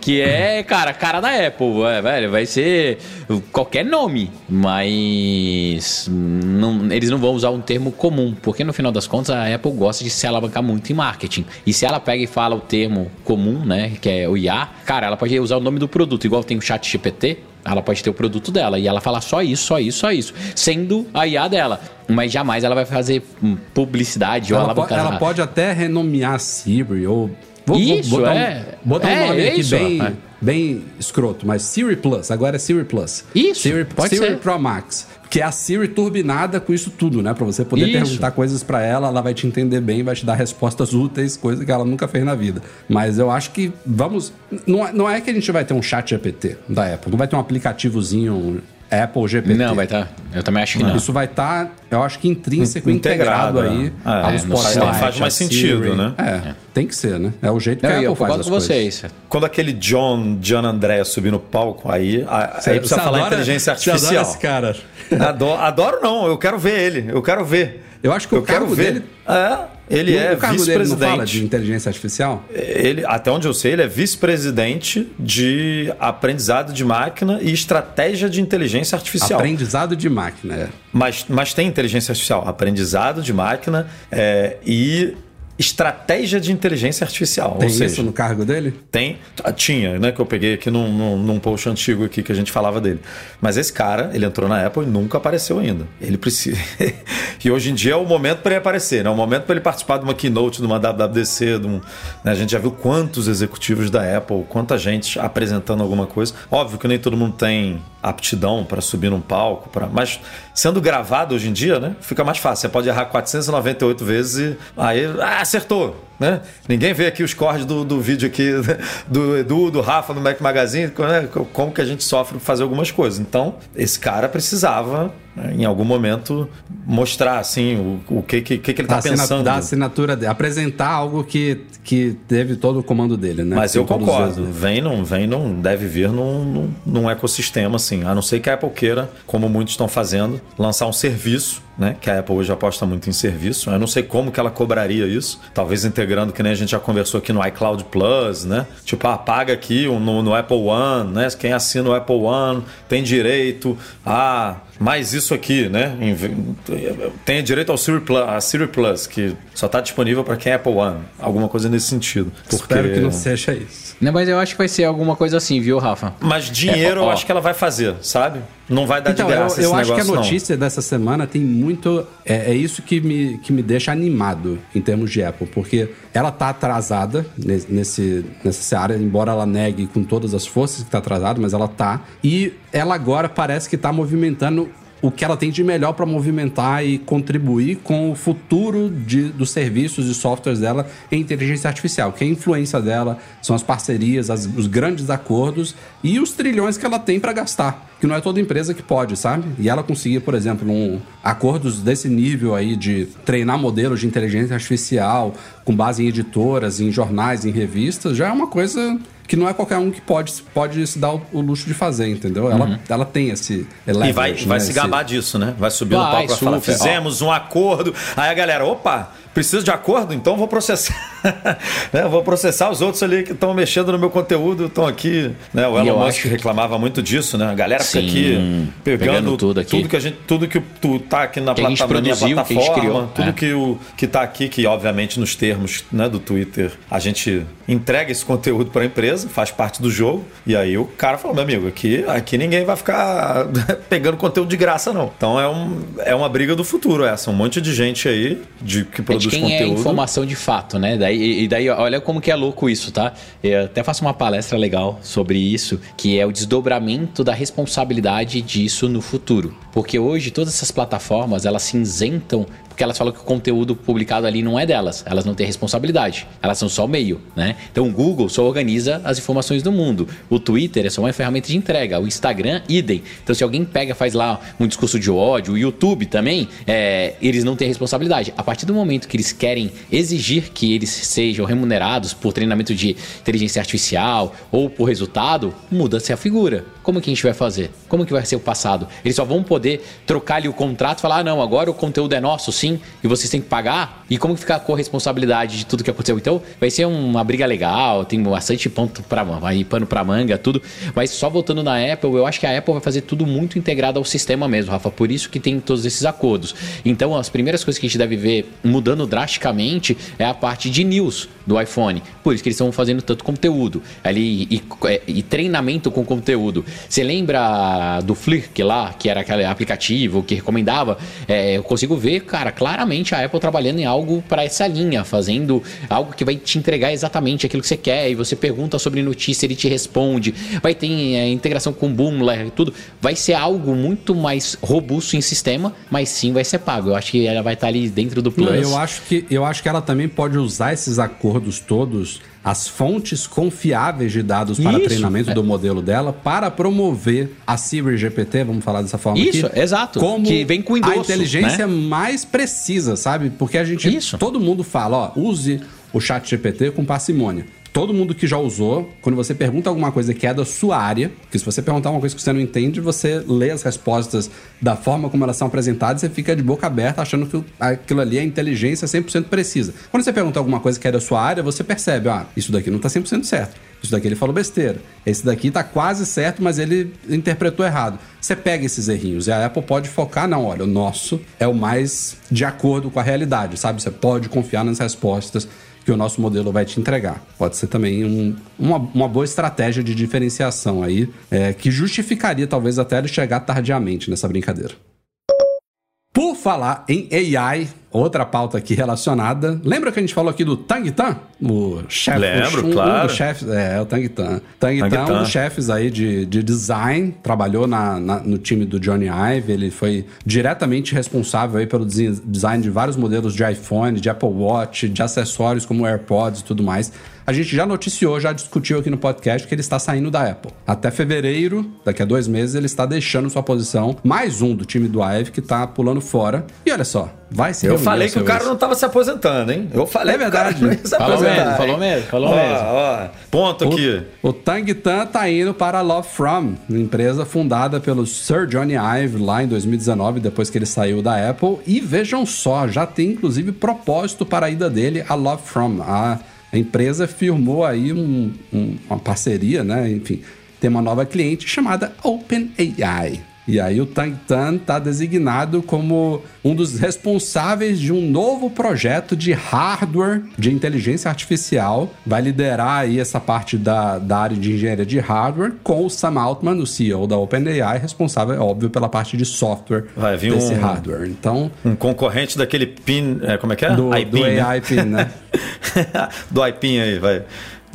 que é, cara, cara da Apple, é, velho, vai ser qualquer nome, mas não, eles não vão usar um termo comum, porque no final das contas a Apple gosta de se alavancar muito em marketing. E se ela pega e fala o termo comum, né, que é o IA, cara, ela pode usar o nome do produto, igual tem o Chat GPT, ela pode ter o produto dela e ela fala só isso, só isso, só isso, sendo a IA dela. Mas jamais ela vai fazer publicidade ela ou pode, Ela pode até renomear Siri ou. Vou, isso, vou botar, é. Um, botar é, um nome aqui isso, bem, é. bem escroto, mas Siri Plus, agora é Siri Plus. Isso, Siri, pode Siri ser. Pro Max. Que é a Siri turbinada com isso tudo, né? Pra você poder isso. perguntar coisas para ela, ela vai te entender bem, vai te dar respostas úteis, coisa que ela nunca fez na vida. Mas eu acho que vamos. Não, é, não é que a gente vai ter um chat GPT da Apple, não vai ter um aplicativozinho Apple GPT. Não, vai estar. Tá. Eu também acho que não. Isso vai estar, tá, eu acho que intrínseco, integrado, integrado aí é. aos é. Faz mais sentido, né? É, é, tem que ser, né? É o jeito que a Apple eu faz as com coisas. vocês. Quando aquele John, John André subir no palco, aí, aí precisa falar adora, inteligência artificial. esse cara. Adoro, adoro não, eu quero ver ele, eu quero ver. Eu acho que eu o quero ver. dele... É, ele é vice-presidente. fala de inteligência artificial? Ele, até onde eu sei, ele é vice-presidente de aprendizado de máquina e estratégia de inteligência artificial. Aprendizado de máquina, é. Mas, mas tem inteligência artificial, aprendizado de máquina é, e estratégia de inteligência artificial. Tem seja, isso no cargo dele? Tem. Ah, tinha, né? Que eu peguei aqui num, num, num, post antigo aqui que a gente falava dele. Mas esse cara, ele entrou na Apple e nunca apareceu ainda. Ele precisa. e hoje em dia é o momento para ele aparecer, né? É o momento para ele participar de uma keynote, de uma WWDC. De um, né? A gente já viu quantos executivos da Apple, quanta gente apresentando alguma coisa. Óbvio que nem todo mundo tem aptidão para subir num palco, pra... mas sendo gravado hoje em dia, né? Fica mais fácil. Você pode errar 498 vezes e aí. Ah, acertou. Né? Ninguém vê aqui os cortes do, do vídeo aqui do Edu, do Rafa, no Mac Magazine, né? como que a gente sofre fazer algumas coisas. Então, esse cara precisava né, em algum momento mostrar assim o, o que, que, que, ele está pensando. Da assinatura dele, apresentar algo que, que teve todo o comando dele, né? Mas eu concordo. Vem, não, vem, não deve vir num, num, num ecossistema assim. A não ser que a Apple queira, como muitos estão fazendo, lançar um serviço né? Que a Apple hoje aposta muito em serviço. Eu não sei como que ela cobraria isso. Talvez integrando, que nem a gente já conversou aqui no iCloud Plus, né? Tipo, ah, paga aqui no, no Apple One, né? Quem assina o Apple One tem direito a mais isso aqui, né? Tem direito ao Siri Plus, a Siri Plus, que só está disponível para quem é Apple One. Alguma coisa nesse sentido. Porque... Espero que não seja isso. Não, mas eu acho que vai ser alguma coisa assim, viu, Rafa? Mas dinheiro é, eu acho que ela vai fazer, sabe? Não vai dar então, de graça eu, eu acho que a notícia não. dessa semana tem muito... É, é, isso que me, que me deixa animado em termos de Apple, porque ela tá atrasada nesse, nessa seara, embora ela negue com todas as forças que tá atrasada, mas ela tá. E ela agora parece que tá movimentando o que ela tem de melhor para movimentar e contribuir com o futuro de, dos serviços e softwares dela em inteligência artificial, que é a influência dela, são as parcerias, as, os grandes acordos e os trilhões que ela tem para gastar, que não é toda empresa que pode, sabe? E ela conseguir, por exemplo, um, acordos desse nível aí de treinar modelos de inteligência artificial com base em editoras, em jornais, em revistas, já é uma coisa que não é qualquer um que pode, pode se dar o, o luxo de fazer, entendeu? Ela, uhum. ela tem esse. e vai, vai né, se gabar esse... disso, né? Vai subir vai, no palco e falar: fizemos ó. um acordo. Aí a galera, opa, preciso de acordo, então vou processar. né? Vou processar os outros ali que estão mexendo no meu conteúdo, estão aqui. Né? O Elon Musk que... reclamava muito disso, né? A galera Sim, fica aqui pegando, pegando, tudo aqui. Tudo que a gente, tudo que tu tá aqui na, plata, produziu, na plataforma, que criou, tudo é. que, o, que tá aqui, que obviamente nos termos né, do Twitter a gente entrega esse conteúdo para a empresa, faz parte do jogo. E aí o cara falou, meu amigo, aqui, aqui ninguém vai ficar pegando conteúdo de graça, não. Então é, um, é uma briga do futuro essa. Um monte de gente aí de, que produz é de quem é conteúdo. É informação de fato, né? Daí, e daí, olha como que é louco isso, tá? Eu até faço uma palestra legal sobre isso, que é o desdobramento da responsabilidade disso no futuro. Porque hoje todas essas plataformas, elas se isentam porque elas falam que o conteúdo publicado ali não é delas, elas não têm responsabilidade, elas são só meio, né? Então o Google só organiza as informações do mundo, o Twitter é só uma ferramenta de entrega, o Instagram, idem. Então se alguém pega faz lá um discurso de ódio, o YouTube também, é, eles não têm responsabilidade. A partir do momento que eles querem exigir que eles sejam remunerados por treinamento de inteligência artificial ou por resultado, muda-se a figura. Como que a gente vai fazer? Como que vai ser o passado? Eles só vão poder trocar ali o contrato e falar: ah, não, agora o conteúdo é nosso, sim assim e vocês têm que pagar? E como fica a corresponsabilidade de tudo que aconteceu? Então, vai ser uma briga legal, tem bastante ponto para vai pano para manga, tudo. Mas só voltando na Apple, eu acho que a Apple vai fazer tudo muito integrado ao sistema mesmo, Rafa. Por isso que tem todos esses acordos. Então, as primeiras coisas que a gente deve ver mudando drasticamente é a parte de news do iPhone. Por isso que eles estão fazendo tanto conteúdo ali e, e, e treinamento com conteúdo. Você lembra do Flick lá, que era aquele aplicativo que recomendava? É, eu consigo ver, cara, claramente a Apple trabalhando em algo para essa linha, fazendo algo que vai te entregar exatamente aquilo que você quer. E você pergunta sobre notícia, ele te responde. Vai ter é, integração com Boomler e tudo. Vai ser algo muito mais robusto em sistema, mas sim vai ser pago. Eu acho que ela vai estar ali dentro do Plus. eu acho que, eu acho que ela também pode usar esses acordos todos as fontes confiáveis de dados para Isso, treinamento é. do modelo dela para promover a Siri GPT, vamos falar dessa forma Isso, aqui. exato. Como que vem com endosso, a inteligência né? mais precisa, sabe? Porque a gente, Isso. todo mundo fala, ó, use o chat GPT com parcimônia todo mundo que já usou, quando você pergunta alguma coisa que é da sua área, que se você perguntar uma coisa que você não entende, você lê as respostas da forma como elas são apresentadas e fica de boca aberta achando que aquilo ali é inteligência 100% precisa. Quando você pergunta alguma coisa que é da sua área, você percebe, ah, isso daqui não está 100% certo. Isso daqui ele falou besteira. Esse daqui está quase certo, mas ele interpretou errado. Você pega esses errinhos e a Apple pode focar, não, olha, o nosso é o mais de acordo com a realidade, sabe? Você pode confiar nas respostas que o nosso modelo vai te entregar. Pode ser também um, uma, uma, boa estratégia de diferenciação aí, é, que justificaria talvez até ele chegar tardiamente nessa brincadeira. Por falar em AI, outra pauta aqui relacionada. Lembra que a gente falou aqui do Tang Tan? O chefe. Lembro, um, claro. Um dos chefes, é, o Tang Tan. Tang, Tan um dos chefes aí de, de design, trabalhou na, na- no time do Johnny Ive, ele foi diretamente responsável aí pelo desi- design de vários modelos de iPhone, de Apple Watch, de acessórios como AirPods e tudo mais. A gente já noticiou, já discutiu aqui no podcast que ele está saindo da Apple. Até fevereiro, daqui a dois meses, ele está deixando sua posição. Mais um do time do Ive que está pulando fora. E olha só, vai se Eu falei que o cara ex. não estava se aposentando, hein? Eu falei É que o cara verdade. não ia se Falou mesmo, falou mesmo, falou ó, mesmo. Ó, ponto aqui. O Tang Tan tá indo para a Love From, empresa fundada pelo Sir Johnny Ive lá em 2019, depois que ele saiu da Apple. E vejam só, já tem inclusive propósito para a ida dele a Love From. A, a empresa firmou aí um- um- uma parceria, né? Enfim, tem uma nova cliente chamada OpenAI. E aí o Tang Tan está designado como um dos responsáveis de um novo projeto de hardware de inteligência artificial. Vai liderar aí essa parte da, da área de engenharia de hardware com o Sam Altman, o CEO da OpenAI, responsável, óbvio, pela parte de software Vai vir desse um- hardware. Então, Um concorrente daquele PIN. é, como é que é? do, iPin, do né? AI Pin, né? do iPin aí, vai.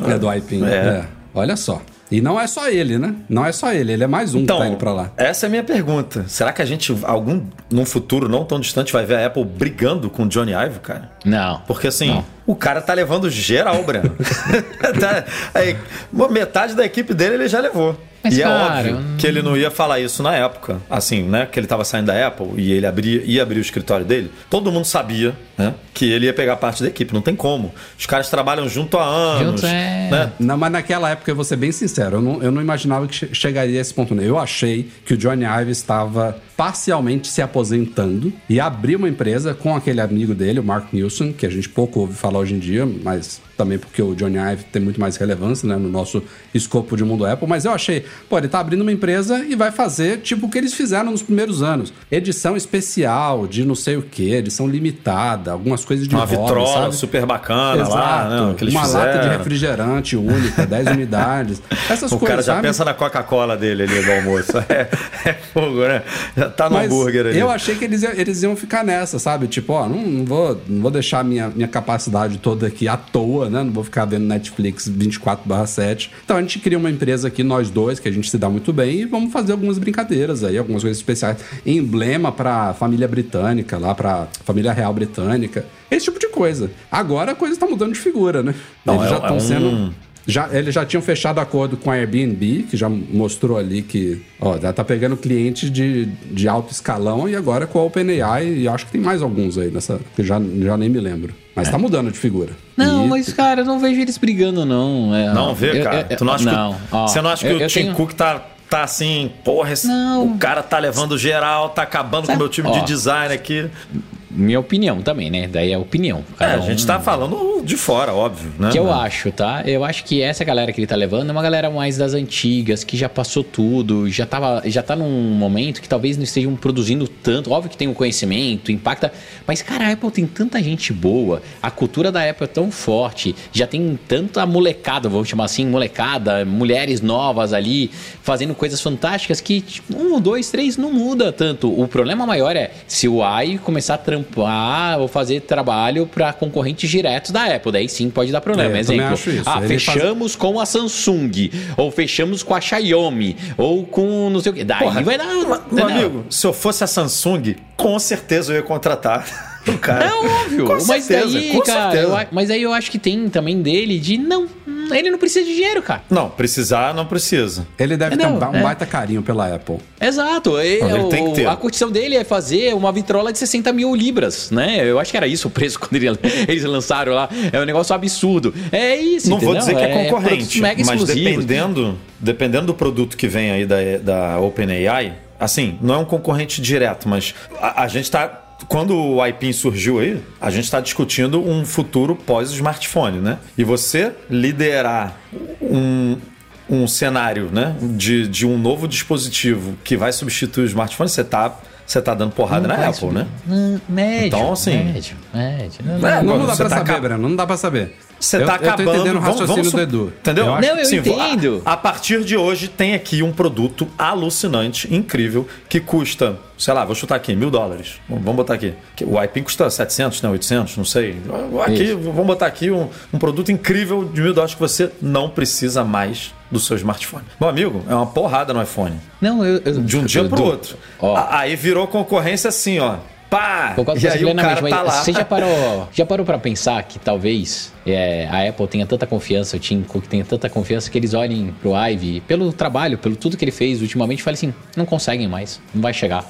É do iPin. É. É. Olha só. E não é só ele, né? Não é só ele, ele é mais um Então, que tá indo pra lá. essa é a minha pergunta. Será que a gente, algum, num futuro não tão distante, vai ver a Apple brigando com o Johnny Ive, cara? Não. Porque assim, o cara tá levando geral, Breno. Tá- aí, uma metade da equipe dele ele já levou. Mas, e cara, é óbvio que ele não ia falar isso na época. Assim, né? Que ele tava saindo da Apple e ele abria, ia abrir o escritório dele. Todo mundo sabia, né? Que ele ia pegar parte da equipe. Não tem como. Os caras trabalham junto há anos. Junto, é. né? Não, mas naquela época, eu vou ser bem sincero, eu não, eu não imaginava que che- chegaria a esse ponto. né? Eu achei que o Johnny Ive estava parcialmente se aposentando e abriu uma empresa com aquele amigo dele, o Mark Nilsson, que a gente pouco ouve falar hoje em dia, mas também porque o Johnny Ive tem muito mais relevância né, no nosso escopo de mundo Apple. Mas eu achei, pô, ele tá abrindo uma empresa e vai fazer tipo o que eles fizeram nos primeiros anos: edição especial de não sei o que, edição limitada, algumas coisas de Uma roda, vitrola sabe? super bacana lá, né? Uma fizeram. lata de refrigerante única, 10 unidades. Essas O coisas, cara já sabe? pensa na Coca-Cola dele ali no almoço. É, é fogo, né? Já tá no Mas hambúrguer ali. eu achei que eles, iam- eles iam ficar nessa, sabe? Tipo, ó, não, não vou, não vou deixar minha, minha capacidade toda aqui à toa, né? Não vou ficar vendo Netflix 24/7. Então a gente cria uma empresa aqui, nós dois, que a gente se dá muito bem, e vamos fazer algumas brincadeiras aí, algumas coisas especiais. Emblema pra família britânica, lá pra família real britânica. Esse tipo de coisa. Agora a coisa tá mudando de figura, né? Não, eles é- já é estão um- sendo. Já, eles já tinham fechado acordo com a Airbnb, que já mostrou ali que ó, já tá pegando cliente de, de alto escalão e agora com a OpenAI, e acho que tem mais alguns aí nessa, que já, já nem me lembro. Mas tá mudando de figura. Não, E- mas, cara, eu não vejo eles brigando, não. É, Não vê, eu- cara. eu- tu não acha não, que, ó, você não acha que eu- o eu Tim tenho- Cook tá, tá assim, porra, esse- Não. o cara tá levando geral, tá acabando com o meu time Ó. de design aqui. Minha opinião também, né? Daí é opinião. É, a gente um- tá falando de fora, óbvio, né? que eu acho, tá? Eu acho que essa galera que ele tá levando é uma galera mais das antigas, que já passou tudo, já, tava, já tá num momento que talvez não estejam produzindo tanto. Óbvio que tem um conhecimento, impacta. Mas, cara, a Apple tem tanta gente boa, a cultura da Apple é tão forte, já tem tanta molecada, vamos chamar assim, molecada, mulheres novas ali, fazendo coisas fantásticas que tipo, um, dois, três não muda tanto. O problema maior é se o AI começar a trampar ou fazer trabalho para concorrentes diretos da Apple, daí sim pode dar problema. É, Exemplo, acho isso. ah, Ele faz- fechamos com a Samsung, ou fechamos com a Xiaomi, ou com não sei o que. Daí Porra, vai dar. Meu amigo, se eu fosse a Samsung, com certeza eu ia contratar cara. É óbvio, Com mas certeza, daí, com cara, certeza. eu mas aí eu acho que tem também dele de não, ele não precisa de dinheiro, cara. Não, precisar não precisa. Ele deve ter um, um É. baita carinho pela Apple. Exato, e- Ele o- tem que ter. a curtição dele é fazer uma vitrola de 60 mil libras, né? Eu acho que era isso o preço quando ele- eles lançaram lá. É um negócio absurdo. É isso, Não vou entendeu? dizer que é produtos concorrente, mega mas dependendo, dependendo do produto que vem aí da, da OpenAI, assim, não é um concorrente direto, mas a, a gente tá. Quando o iPin surgiu aí, a gente está discutindo um futuro pós-smartphone, né? E você liderar um, um cenário né, de, de um novo dispositivo que vai substituir o smartphone, você tá, você tá dando porrada na vai Apple, né? Hum, Médio. Então, assim- Médio, médio. Não, É, não. Não, agora não dá pra tá saber, Breno, não dá pra saber. Você Eu- tá eu tô acabando. entendendo o vamos- raciocínio vamos su- do Edu. Entendeu? Eu acho- Não, eu Sim, entendo. A, a partir de hoje tem aqui um produto alucinante, incrível, que custa, sei lá, vou chutar aqui, mil dólares. Vamos vamos botar aqui. Que O iPin custa 700, né? 800, não sei. Aqui, Isso. vamos botar aqui um, um produto incrível de mil dólares que você não precisa mais do seu smartphone. Meu amigo, é uma porrada no iPhone. Não, eu. eu De um dia eu- pro eu- outro. Ó. A- Aí virou concorrência assim, ó. Pá! Concordo E aí o cara tá mas lá. você já parou, já parou para pensar que talvez é, a Apple tenha tanta confiança, o Tim Cook tenha tanta confiança que eles olhem pro Ive pelo trabalho, pelo tudo que ele fez ultimamente, e falem assim, não conseguem mais, não vai chegar.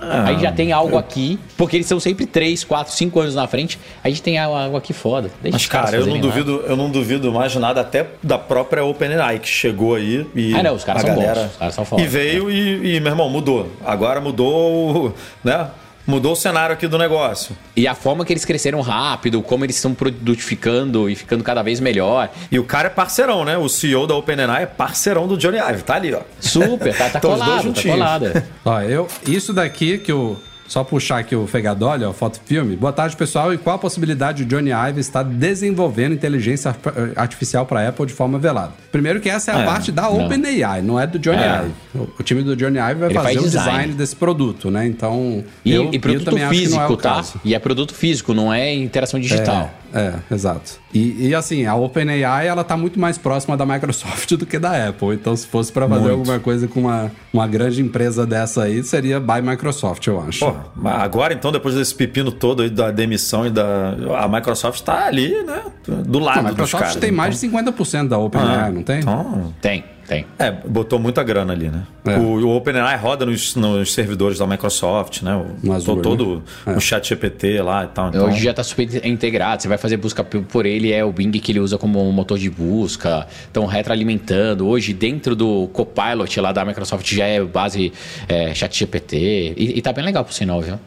Ah, Aí já tem algo aqui, porque eles são sempre 3, 4, 5 anos na frente, a gente tem algo aqui foda. Deixa Mas, cara, eu não, duvido, eu não duvido mais nada até da própria OpenAI que chegou aí e. Ah, não, os caras são bons, galera, os caras são foda. E veio e, e, meu irmão, mudou. Agora mudou, né? Mudou o cenário aqui do negócio. E a forma que eles cresceram rápido, como eles estão produtificando e ficando cada vez melhor. E o cara é parceirão, né? O CEO da OpenAI é parceirão do Johnny Ive. Tá ali, ó. Super, tá, tá Tão os dois colado, tá colado. Ó, eu, isso daqui que eu. Só puxar aqui o Fegadoli, ó, foto filme. Boa tarde, pessoal. E qual a possibilidade de Johnny Ive estar desenvolvendo inteligência arp- artificial para Apple de forma velada? Primeiro que essa é a É, parte da não. OpenAI, não é do Johnny É. Ive. O, o time do Johnny Ive vai Ele fazer faz o design. design desse produto, né? Então, E, eu, e produto eu também acho que não é físico, o tá? caso. E é produto físico, não é interação digital. É, é, exato. E, e, assim, a OpenAI ela tá muito mais próxima da Microsoft do que da Apple. Então, se fosse para fazer Muito. alguma coisa com uma, uma grande empresa dessa aí, seria by Microsoft, eu acho. Mas agora então, depois desse pepino todo aí da demissão e da. A Microsoft tá ali, né? Do lado a dos Microsoft caras. tem mais de 50% da OpenAI, Ah, não tem? Então, Tem, tem. É, botou muita grana ali, né? É. O, o OpenAI roda nos, nos servidores da Microsoft, né? O, No Azure, todo né? É. o chat GPT lá e tal. Então, Hoje já tá super integrado, você vai fazer busca por ele, é o Bing que ele usa como motor de busca, estão retroalimentando. Hoje, dentro do Copilot lá da Microsoft já é base é, ChatGPT. E, e tá bem legal por sinal, viu?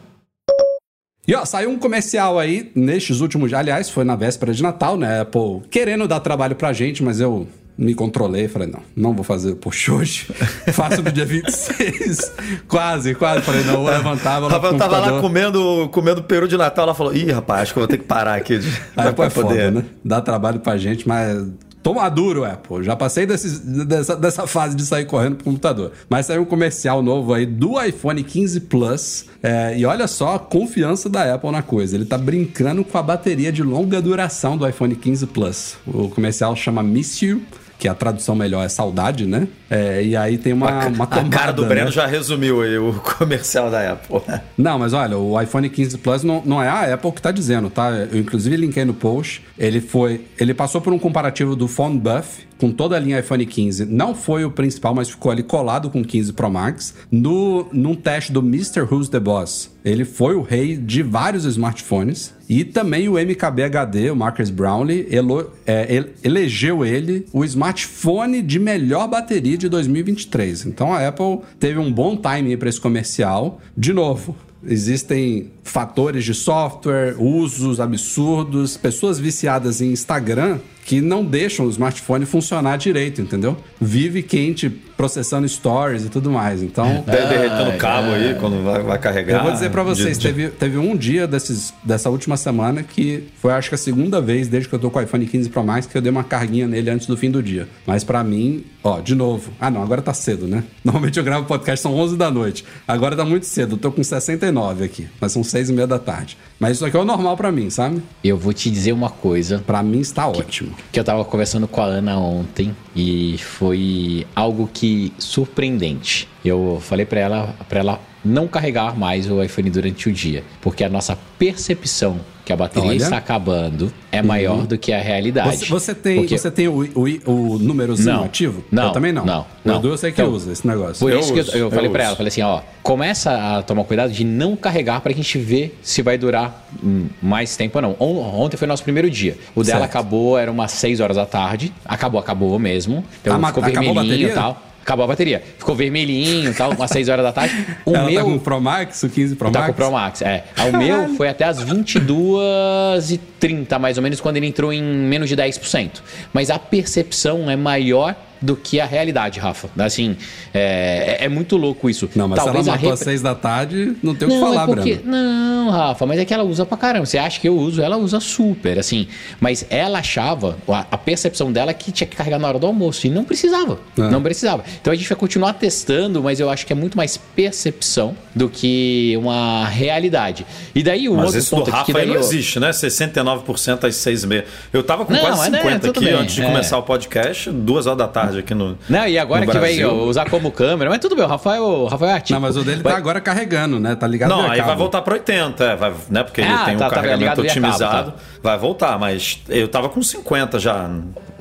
E ó, saiu um comercial aí nestes últimos. Aliás, foi na véspera de Natal, né? Apple querendo dar trabalho pra gente, mas eu me controlei. Falei, não, não vou fazer o push hoje. Faço no dia 26. quase, quase. Falei, não, vou O lá Rafael tava lá comendo, comendo peru de Natal, ela falou: Ih, rapaz, acho que eu vou ter que parar aqui. De... Aí pra é foda, né? Dá trabalho pra gente, mas. Tô maduro, Apple. Já passei desses- dessa, dessa fase de sair correndo pro computador. Mas saiu um comercial novo aí do iPhone 15 Plus. é, e olha só a confiança da Apple na coisa. Ele tá brincando com a bateria de longa duração do iPhone 15 Plus. O comercial chama Miss You. Que a tradução melhor é saudade, né? É, e aí tem uma, uma a cara tomada, do Breno né? já resumiu aí o comercial da Apple. Não, mas olha, o iPhone 15 Plus não, não é a Apple que tá dizendo, tá? Eu inclusive linkei no post. Ele foi. Ele passou por um comparativo do Phone Buff com toda a linha iPhone 15. Não foi o principal, mas ficou ali colado com o 15 Pro Max. No, num teste do Mr. Who's the Boss, ele foi o rei de vários smartphones. E também o MKBHD, o Marcus Brownlee, elo- é, ele- elegeu ele o smartphone de melhor bateria de 2023. Então a Apple teve um bom timing para esse comercial. De novo, existem fatores de software, usos absurdos, pessoas viciadas em Instagram que não deixam o smartphone funcionar direito, entendeu? Vive quente processando stories e tudo mais. Então, Deve derretendo o cabo aí quando vai, vai carregar. eu vou dizer pra vocês, De- de- teve, teve um dia desses, dessa última semana que foi acho que a segunda vez desde que eu tô com o iPhone 15 Pro Max que eu dei uma carguinha nele antes do fim do dia. Mas pra mim, ó, de novo. Ah, não, agora tá cedo, né? Normalmente eu gravo podcast são 11 da noite. Agora tá muito cedo, eu tô com 69 aqui, mas são 6 e meia da tarde. Mas isso aqui é o normal pra mim, sabe? Eu vou te dizer uma coisa Pra mim está ótimo. Que eu tava conversando com a Ana ontem e foi algo que surpreendente. Eu falei pra ela, para ela não carregar mais o iPhone durante o dia, porque a nossa percepção que a bateria Olha. está acabando é maior do que a realidade. Você, você tem, Porque- você tem o, o, o númerozinho Não. ativo? Não. Eu também não. Não. O Não. Edu eu sei que Então, usa esse negócio. Por Eu isso que uso, eu, eu eu falei pra uso. ela, falei assim, ó, começa a tomar cuidado de não carregar pra gente ver se vai durar hum, mais tempo ou não. On- Ontem foi nosso primeiro dia. O dela Certo. acabou, era umas 6 horas da tarde. Acabou, acabou mesmo. Então Ah, mas ficou acabou a vermelhinho e tal. Acabou a bateria. Ficou vermelhinho e tal, umas 6 horas da tarde. O Ela meu. tá com o Pro Max, o 15 Pro Tá Max? com o Pro Max, é. O meu foi até as 22 e 30 mais ou menos, quando ele entrou em menos de 10%. Mas a percepção é maior do que a realidade, Rafa. Assim, é, é- é muito louco isso. Não, mas Talvez se ela a matou às seis da tarde, não tem o que não, falar, é porque... Breno. Não, Rafa, mas é que ela usa pra caramba. Você acha que eu uso? Ela usa super, assim. Mas ela achava, a, a percepção dela é que tinha que carregar na hora do almoço. E não precisava. É. Não precisava. Então a gente vai continuar testando, mas eu acho que é muito mais percepção do que uma realidade. E daí o Mas outro esse do ponto aqui Rafa que aí daí não eu- existe, né? 69% às 6 e meia. Eu tava com Não, quase mas, né, 50 tudo aqui bem, antes de é. começar o podcast, duas horas da tarde aqui no. Não, e agora que vai usar como câmera, mas tudo bem, o Rafael, o Rafael é ativo. Não, mas o dele Vai- tá agora carregando, né? Tá ligado Não, aí vai cabo. voltar para 80, é, vai, né? Porque ele Ah, tem um tá, tá carregamento ligado via cabo, otimizado. tá. Vai voltar, mas eu tava com 50 já.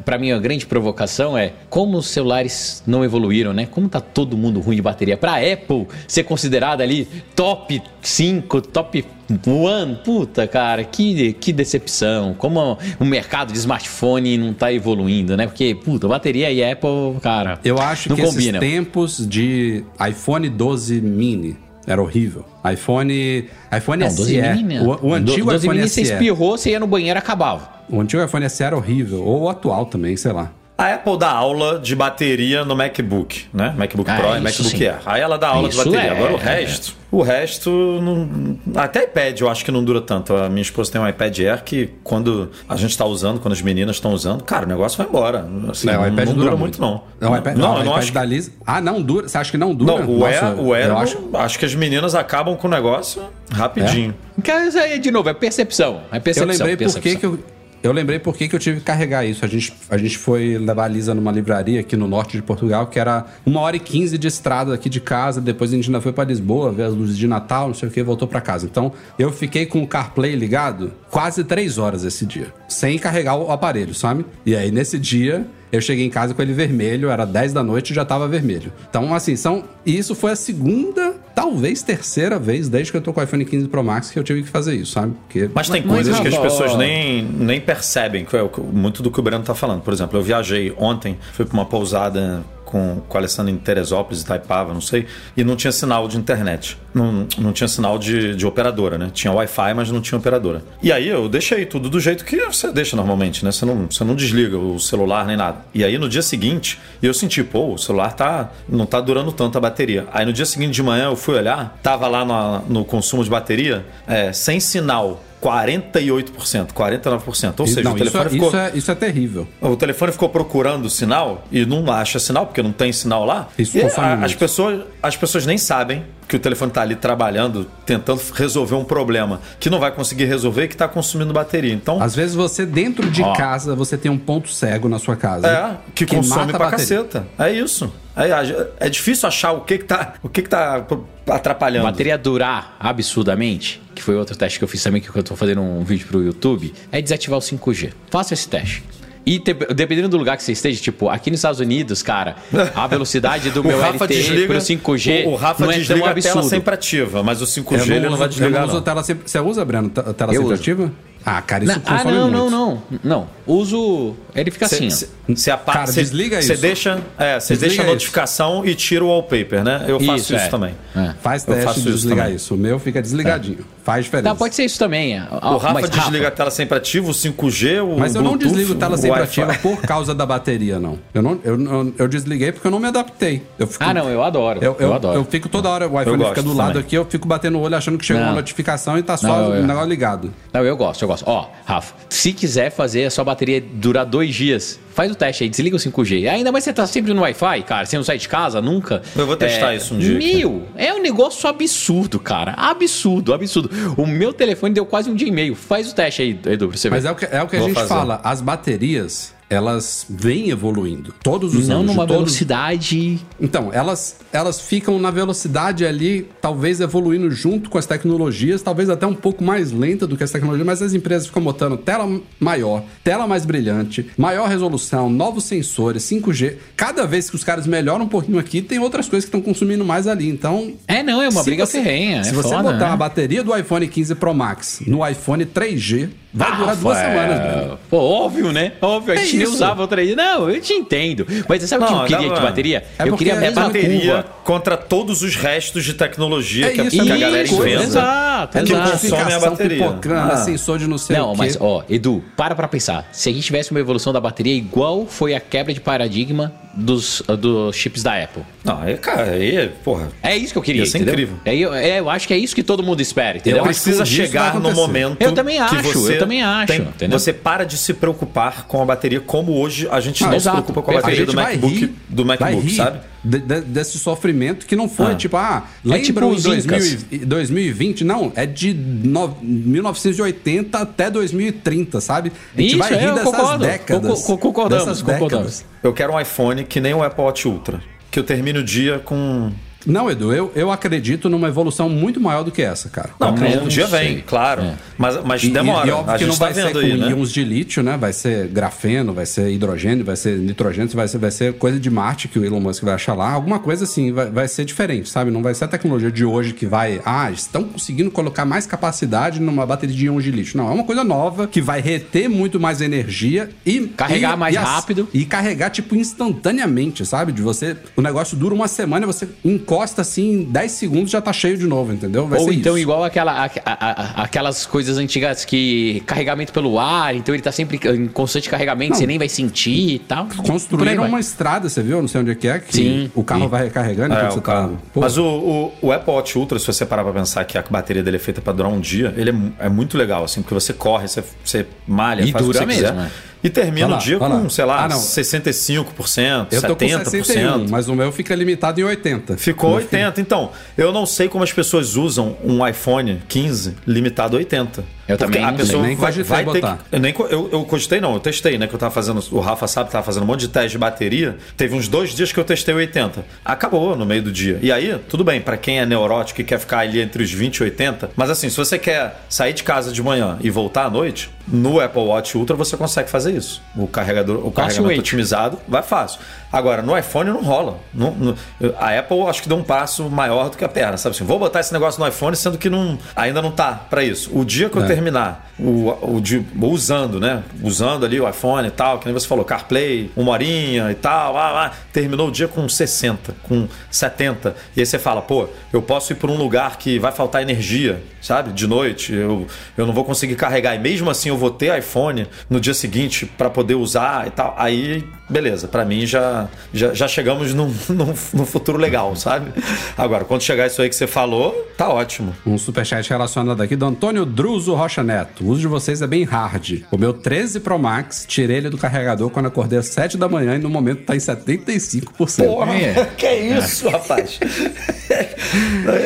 Pra mim, a grande provocação é como os celulares não evoluíram, né? Como tá todo mundo ruim de bateria. Pra Apple ser considerada ali top 5, top 1, puta, cara, que, que decepção. Como o mercado de smartphone não tá evoluindo, né? Porque, puta, bateria e Apple, cara. Eu acho não que combinam. esses tempos de iPhone 12 mini era horrível. iPhone, iPhone Não, SE. 12 mini, né? o, o antigo 12 iPhone mini, você SE. espirrou, você ia no banheiro e acabava. O antigo iPhone SE era horrível. Ou o atual também, sei lá. A Apple dá aula de bateria no MacBook, né? MacBook Ah, Pro e MacBook sim. Air. Aí ela dá aula Isso de bateria. é. Agora o resto, o resto não, até iPad eu acho que não dura tanto. A minha esposa tem um iPad Air que quando a gente está usando, quando as meninas estão usando, cara, o negócio vai embora. Assim, Não, não, o iPad não dura dura muito. muito não. Não, o iPad, não, não, eu o não iPad acho. da Liz. Ah, não dura. Você acha que não dura? Não, o Nossa, Air, o Air eu acho. acho que as meninas acabam com o negócio rapidinho. Cara, isso aí, de novo, é percepção. É Eu percepção. lembrei por que percepção. que eu. Eu lembrei por que eu tive que carregar isso. A gente, a gente foi levar a Lisa numa livraria aqui no norte de Portugal, que era uma hora e quinze de estrada aqui de casa. Depois a gente ainda foi pra Lisboa, ver as luzes de Natal, não sei o que, voltou pra casa. Então eu fiquei com o CarPlay ligado quase três horas esse dia, sem carregar o aparelho, sabe? E aí nesse dia eu cheguei em casa com ele vermelho, era 10 da noite e já tava vermelho. Então, assim, são. E isso foi a segunda, talvez terceira vez, desde que eu tô com o iPhone 15 Pro Max, que eu tive que fazer isso, sabe? Porque. Mas tem Mas, coisas que as pessoas nem, nem percebem, que é muito do que o Breno tá falando. Por exemplo, eu viajei ontem, fui para uma pousada com, com Alessandro em Teresópolis, Itaipava, não sei, e não tinha sinal de internet. Não, não tinha sinal de, de operadora, né? Tinha Wi-Fi, mas não tinha operadora. E aí eu deixei tudo do jeito que você deixa normalmente, né? Você não, você não desliga o celular nem nada. E aí no dia seguinte, eu senti, pô, o celular tá, não tá durando tanto a bateria. Aí no dia seguinte de manhã eu fui olhar, tava lá na- no consumo de bateria, é, sem sinal. 48%, 49%. Ou seja, não, o isso, telefone é, ficou. isso, é, isso é terrível. O telefone ficou procurando o sinal e não acha sinal, porque não tem sinal lá. Isso e consome a- as, pessoas, as pessoas nem sabem que o telefone está ali trabalhando, tentando resolver um problema que não vai conseguir resolver e que está consumindo bateria. Então, Às vezes você, dentro de Ó. casa, você tem um ponto cego na sua casa. é, que, consome mata a pra bateria. caceta. É isso. É, é difícil achar o que que tá, o que que tá atrapalhando. Bateria durar absurdamente, que foi outro teste que eu fiz também, que eu tô fazendo um vídeo pro YouTube, é desativar o 5G. Faça esse teste. E te- dependendo do lugar que você esteja, tipo, aqui nos Estados Unidos, cara, a velocidade do O meu Rafa LTE desliga, pro 5G o, o Rafa não é desliga tão a tela absurdo. sempre ativa, mas o 5G Eu ele não, não vai desligar. não não. tela sempre. Você usa, Breno, te- tela Eu sempre uso. ativa? Ah, cara, isso Não, ah, não, muito. não, não. Não. Uso. Ele fica assim, ó. Você apaga, Cara, cê- desliga Você isso. deixa, é, você Desliga deixa a isso. notificação e tira o wallpaper, né? Eu faço Isso, isso, é. também. É. Faz Eu teste faço de isso desligar também. isso. O meu fica desligadinho. Faz diferença. Tá, pode ser isso também. é. O Rafa Mas, desliga a tela sempre ativa, o 5G, o Mas eu não Bluetooth, desligo tela o sempre ativa por causa da bateria, não. Eu, não eu, eu, eu desliguei porque eu não me adaptei. Eu fico, Ah, não, eu adoro. Eu, Eu, eu, adoro. eu fico toda hora, o iPhone fica do lado também. aqui, eu fico batendo o olho achando que chegou Não. uma notificação e tá só Não, o eu- negócio ligado. Não, eu gosto, gosto. Ó, Rafa, se quiser fazer a sua bateria durar dois dias, faz o teste aí, desliga o 5G. Ainda mais você tá sempre no Wi-Fi, cara, você não sai de casa nunca. Eu vou testar isso um dia aqui. Meu, é um negócio absurdo, cara. Absurdo, absurdo. O meu telefone deu quase um dia e meio. Faz o teste aí, Edu, pra você ver. Mas é o que, é o que a Vou gente fazer. fala, as baterias, elas vêm evoluindo. Todos os não anos. de numa todos... velocidade. Então, elas, elas ficam na velocidade ali, talvez evoluindo junto com as tecnologias, talvez até um pouco mais lenta do que as tecnologias, mas as empresas ficam botando tela maior, tela mais brilhante, maior resolução, novos sensores, 5G. Cada vez que os caras melhoram um pouquinho aqui, tem outras coisas que estão consumindo mais ali. Então. É, não, é uma briga você- ferrenha. Se é você foda, botar né? a bateria do iPhone 15 Pro Max no iPhone 3G, vai durar Ah, duas Rafael. semanas, Breno. Pô, óbvio, né? Óbvio, a É gente nem isso. usava outra aí. Não, eu te entendo. Mas sabe o que eu queria de bateria? É eu queria a é mesma bateria curva. contra todos os restos de tecnologia É que, a- isso, que é a galera inventa. Exato, É que exato. consome a bateria. Ah. é sensor de não sei Não, o quê. mas ó, Edu, para pra pensar. Se a gente tivesse uma evolução da bateria igual foi a quebra de paradigma dos, dos chips da Apple. Não, aí, cara, aí, porra. É isso que eu queria, Ia ser entendeu? incrível. É, eu, é, eu acho que é isso que todo mundo espera, entendeu? Eu precisa isso chegar no momento. Eu também que acho, você eu também acho, tem- entendeu? você para de se preocupar com a bateria como hoje a gente Ah, não exato, se preocupa com a bateria a do MacBook, rir, do MacBook, rir sabe? De- de- desse sofrimento que não foi Ah. tipo, ah, É lembra tipo em os 2000 Incas. e- 2020? Não, é de no- 1980 até 2030, sabe? A gente Isso, vai é, rir eu dessas concordo. décadas. Co- co- concordamos, dessas concordamos. décadas. Eu quero um iPhone que nem o Apple Watch Ultra. Que eu termine o dia com. Não, Edu, eu, eu acredito numa evolução muito maior do que essa, cara. Não, um dia sei. vem, claro. É. Mas, mas E, demora. e óbvio a que gente não tá vai ser com aí, né? íons de lítio, né? Vai ser grafeno, vai ser hidrogênio, vai ser nitrogênio, vai ser, vai ser coisa de Marte que o Elon Musk vai achar lá. Alguma coisa assim, vai, vai ser diferente, sabe? Não vai ser a tecnologia de hoje que vai. Ah, estão conseguindo colocar mais capacidade numa bateria de íons de lítio. Não, é uma coisa nova que vai reter muito mais energia e. Carregar e- mais e as- rápido. E carregar, tipo, instantaneamente, sabe? De você. O negócio dura uma semana, você encosta assim, em 10 segundos já tá cheio de novo, entendeu? Vai Ou ser então isso. igual aquela, a- a- a- aquelas coisas antigas que carregamento pelo ar, então ele tá sempre em constante carregamento, Não. você nem vai sentir e tal. Construíram uma estrada, você viu? Não sei onde é que é, que Sim. o carro Sim. vai recarregando É, o carro. tá. Mas o, o, o Apple Watch Ultra, se você parar pra pensar que a bateria dele é feita pra durar um dia, ele é, é muito legal, assim, porque você corre, você, você malha, E faz dura o que você mesmo, quiser. né? E termina Olha o lá, dia com, lá. sei lá, Ah, não. 65%, eu tô com 70%. 61, mas o meu fica limitado em 80. Ficou Meu 80. Então, eu não sei como as pessoas usam um iPhone 15 limitado a 80. Eu Porque também a não pessoa. Nem vai, cogitei vai ter botar. que, eu, nem, eu, eu cogitei, não, eu testei, né? Que eu tava fazendo. O Rafa sabe que tava fazendo um monte de teste de bateria. Teve uns dois dias que eu testei o 80. Acabou no meio do dia. E aí, tudo bem, pra quem é neurótico e quer ficar ali entre os 20 e 80. Mas assim, se você quer sair de casa de manhã e voltar à noite, no Apple Watch Ultra você consegue fazer isso. O carregador, o carregamento otimizado vai fácil. Agora, no iPhone não rola. Não- não- a Apple acho que deu um passo maior do que a perna, sabe assim? Vou botar esse negócio no iPhone, sendo que não, ainda não tá pra isso. O dia que eu É. terminar o, o de- usando, né? Usando ali o iPhone e tal, que nem você falou, CarPlay, uma horinha e tal, ah, ah, terminou o dia com 60, com 70. E aí você fala, pô, eu posso ir por um lugar que vai faltar energia, sabe? De noite, eu, eu não vou conseguir carregar. E mesmo assim eu vou ter iPhone no dia seguinte pra poder usar e tal. Aí, beleza, pra mim já, já, já chegamos num, num, num futuro legal, sabe? Agora, quando chegar isso aí que você falou, tá ótimo. Um superchat relacionado aqui do Antônio Druso Rocha Neto. O uso de vocês é bem hard. O meu 13 Pro Max, tirei ele do carregador quando acordei às 7 da manhã e no momento tá em 75%. Porra, É. que é isso, rapaz?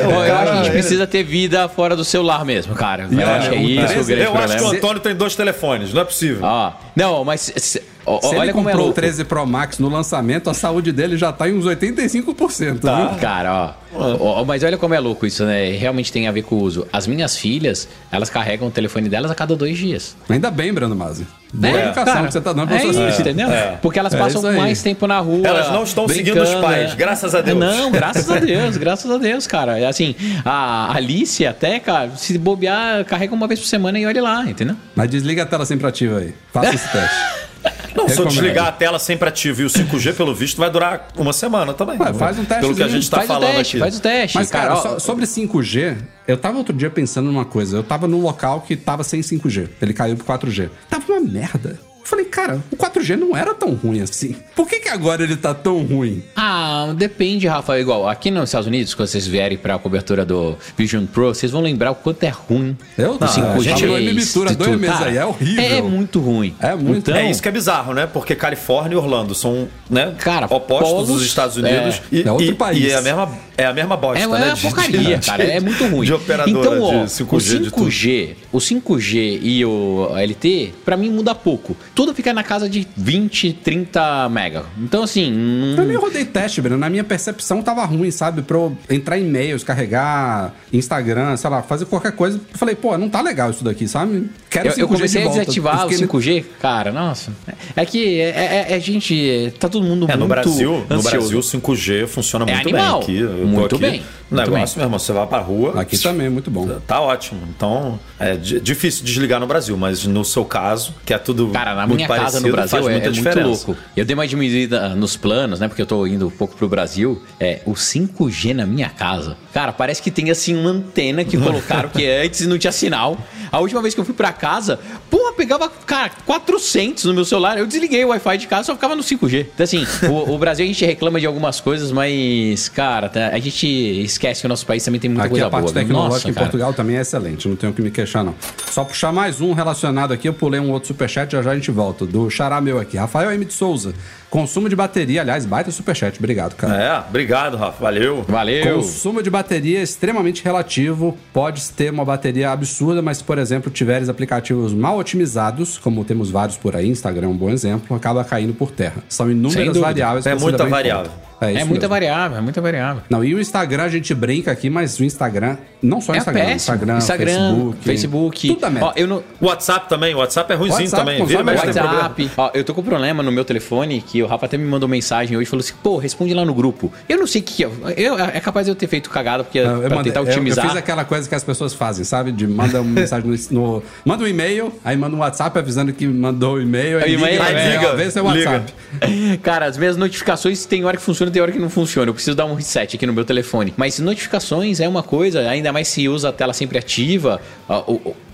Ó, eu acho que a gente precisa ter vida fora do celular mesmo, cara. Eu olha, acho que é um isso o 13 grande Eu acho que o. Antônio tem dois telefones, não é possível. Ó, não, mas se- ó, Se olha ele como é comprou o louco. 13 Pro Max no lançamento, a saúde dele já tá em uns 85%, Tá. viu? Cara, ó, ó, Mas olha como é louco isso, né? Realmente tem a ver com o uso. As minhas filhas, elas carregam o telefone delas a cada dois dias. Ainda bem, Brando Mazzi. Boa É, educação cara, que você tá dando pra é suas filhas. entendeu? É. Porque elas É passam mais tempo na rua. Elas não estão seguindo os pais, né? graças a Deus. Não, graças a Deus, graças a Deus, cara. É Assim, a Alice até, cara, se bobear, carrega uma vez por semana e olha lá, entendeu? Mas desliga a tela sempre ativa aí. Faça esse teste. Não, se eu desligar a tela sempre ativa e o 5G, pelo visto, vai durar uma semana também. Ué, faz um Pelo que a gente tá faz falando o teste, aqui. faz o teste. Mas, cara, ó, so- sobre 5G, eu tava outro dia pensando numa coisa. Eu tava num local que tava sem 5G. Ele caiu pro 4G. Tava uma merda. Eu falei, cara, o 4G não era tão ruim assim. Por que, que agora ele tá tão ruim? Ah, depende, Rafa. Igual, aqui nos Estados Unidos, quando vocês vierem pra cobertura do Vision Pro, vocês vão lembrar o quanto é ruim Eu não, 5G. a gente MBitura e dois tudo. meses Cara, aí, é horrível. É muito ruim. É muito. Então, É isso que é bizarro, né? Porque Califórnia e Orlando são, né, Cara, opostos polos, dos Estados Unidos. é. E, É outro e- país. E é a mesma, é a mesma bosta, É, né? é de- porcaria, de- cara. É muito ruim. De operadora então, ó, de 5G, o de tudo. 5G, o 5G e o LT, pra mim muda pouco. Tudo fica na casa de 20, 30 mega. Então, assim, hum, Eu nem rodei teste, Breno. Na minha percepção tava ruim, sabe? Pra eu entrar em e-mails, carregar Instagram, sei lá, fazer qualquer coisa. Eu falei, pô, não tá legal isso daqui, sabe? Quero eu, eu 5G comecei de a desativar o fiquei- 5G, cara, nossa. É que é, é- é gente. Tá todo mundo É, muito no Brasil, no ansioso. Brasil, 5G funciona É muito animal. bem aqui. Eu Muito aqui, bem, O muito negócio, meu irmão, você vai pra rua. Aqui também é muito bom. Tá ótimo. Então, é di- difícil desligar no Brasil, mas no seu caso, que é tudo. Cara, na muito minha casa parecido, no Brasil faz é, muita é muito diferença. louco. Eu dei uma diminuída nos planos, né? Porque eu tô indo um pouco pro Brasil. É, o 5G na minha casa. Cara, parece que tem assim uma antena que colocaram que antes não tinha sinal. A última vez que eu fui pra casa, porra, pegava, cara, 400 no meu celular. Eu desliguei o Wi-Fi de casa, só ficava no 5G. Então, assim, o, o Brasil a gente reclama de algumas coisas, mas, cara, tá- a gente esquece que o nosso país também tem muita Aqui coisa a parte boa. tecnológica Nossa, em cara. Portugal também é excelente, não tenho o que me queixar, não. Só puxar mais um relacionado aqui, eu pulei um outro superchat, já já a gente volta. Do xará meu aqui. Rafael M. de Souza. Consumo de bateria, aliás, baita superchat. Obrigado, cara. É, obrigado, Rafa. Valeu. Valeu. Consumo de bateria é extremamente relativo. Pode ter uma bateria absurda, mas, por exemplo, tiveres aplicativos mal otimizados, como temos vários por aí, Instagram é um bom exemplo, acaba caindo por terra. São inúmeras variáveis. É muita variável. conta. É, É muita mesmo. variável, é muita variável. Não, e o Instagram a gente brinca aqui, mas o Instagram, não só o É Instagram, péssimo. Instagram, Instagram, Facebook, Facebook. tudo da merda. Ó, eu não, WhatsApp também, WhatsApp é ruimzinho WhatsApp também. Vira. WhatsApp. Ó, eu tô com um problema no meu telefone que o Rafa até me mandou mensagem hoje e falou assim: pô, responde lá no grupo. Eu não sei o que é. Eu, é capaz de eu ter feito cagada porque Não, eu, pra tentar eu- eu otimizar. fiz aquela coisa que as pessoas fazem, sabe? De manda uma mensagem no, no- Manda um e-mail, aí manda um WhatsApp avisando que mandou o e-mail, aí liga, aí é, liga, vê seu liga. WhatsApp. Cara, as minhas notificações tem hora que funciona tem hora que não funciona. Eu preciso dar um reset aqui no meu telefone. Mas notificações é uma coisa, ainda mais se usa a tela sempre ativa. A,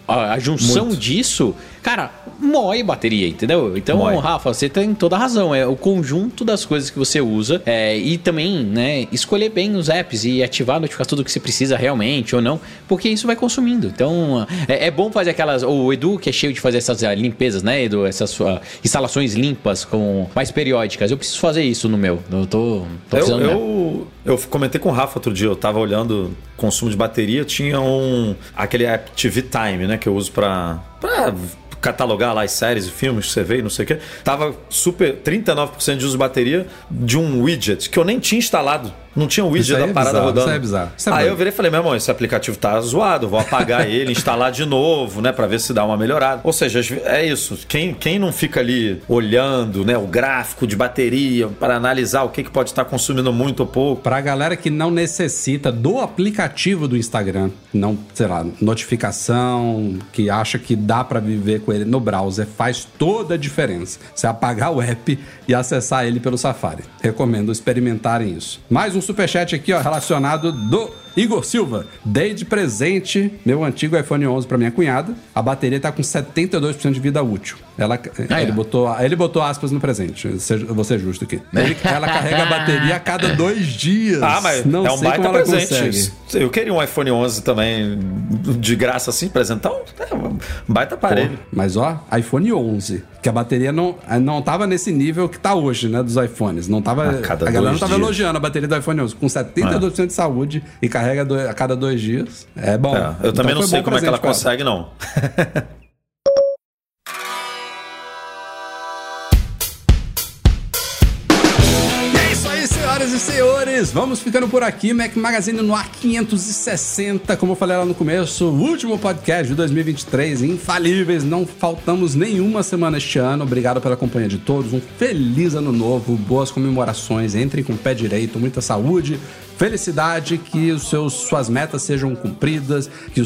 a- a junção disso, cara, mói bateria, entendeu? Então, Mói. Rafa, você tem toda a razão. É o conjunto das coisas que você usa é, e também, né, escolher bem os apps e ativar a notificação tudo que você precisa realmente ou não, porque isso vai consumindo. Então, é, é bom fazer aquelas. O Edu, que é cheio de fazer essas ah, limpezas, né, Edu? Essas ah, instalações limpas com mais periódicas. Eu preciso fazer isso no meu. Eu tô, tô Eu, precisando. mesmo. eu, eu comentei com o Rafa outro dia, eu tava olhando consumo de bateria, tinha um aquele app TV Time, né, que eu uso pra, pra catalogar lá as séries e filmes que você vê e não sei o que. Tava super 39% de uso de bateria de um widget que eu nem tinha instalado. Não tinha o widget da é parada bizarro, rodando. isso é bizarro. Isso é aí eu virei e falei, meu irmão, esse aplicativo tá zoado, vou apagar ele, instalar de novo, né, Pra ver se dá uma melhorada. Ou seja, é isso. Quem, quem não fica ali olhando, né, o gráfico de bateria para analisar o que, que pode estar consumindo muito ou pouco, Pra galera que não necessita do aplicativo do Instagram, não, sei lá, notificação, que acha que dá pra viver com ele no browser, faz toda a diferença. Você apagar o app e acessar ele pelo Safari. Recomendo experimentarem isso. Mais um superchat aqui, ó, relacionado do Igor Silva. Dei de presente meu antigo iPhone 11 pra minha cunhada. A bateria tá com 72% de vida útil. Ela, Ah, ele, é. botou, ele botou aspas no presente. Vou ser justo aqui. Ele- ela carrega a bateria a cada dois dias. Ah, mas não é um sei baita como ela presente. consegue. isso. Eu queria um iPhone 11 também de graça assim, presentão. É um baita aparelho. Pô, mas ó, iPhone 11, que a bateria não, não tava nesse nível que tá hoje, né, dos iPhones. Não tava, A a galera não tava dias. elogiando a bateria do iPhone 11 com 72% de saúde e carrega dois- a cada dois dias. É bom. É, eu também Então não foi sei como é que ela consegue, não. senhoras e senhores. Vamos ficando por aqui. Mac Magazine no ar 560. Como eu falei lá no começo, o último podcast de 2023. Infalíveis. Não faltamos nenhuma semana este ano. Obrigado pela companhia de todos. Um feliz ano novo. Boas comemorações. Entrem com o pé direito. Muita saúde. Felicidade, que os seus, suas metas sejam cumpridas, que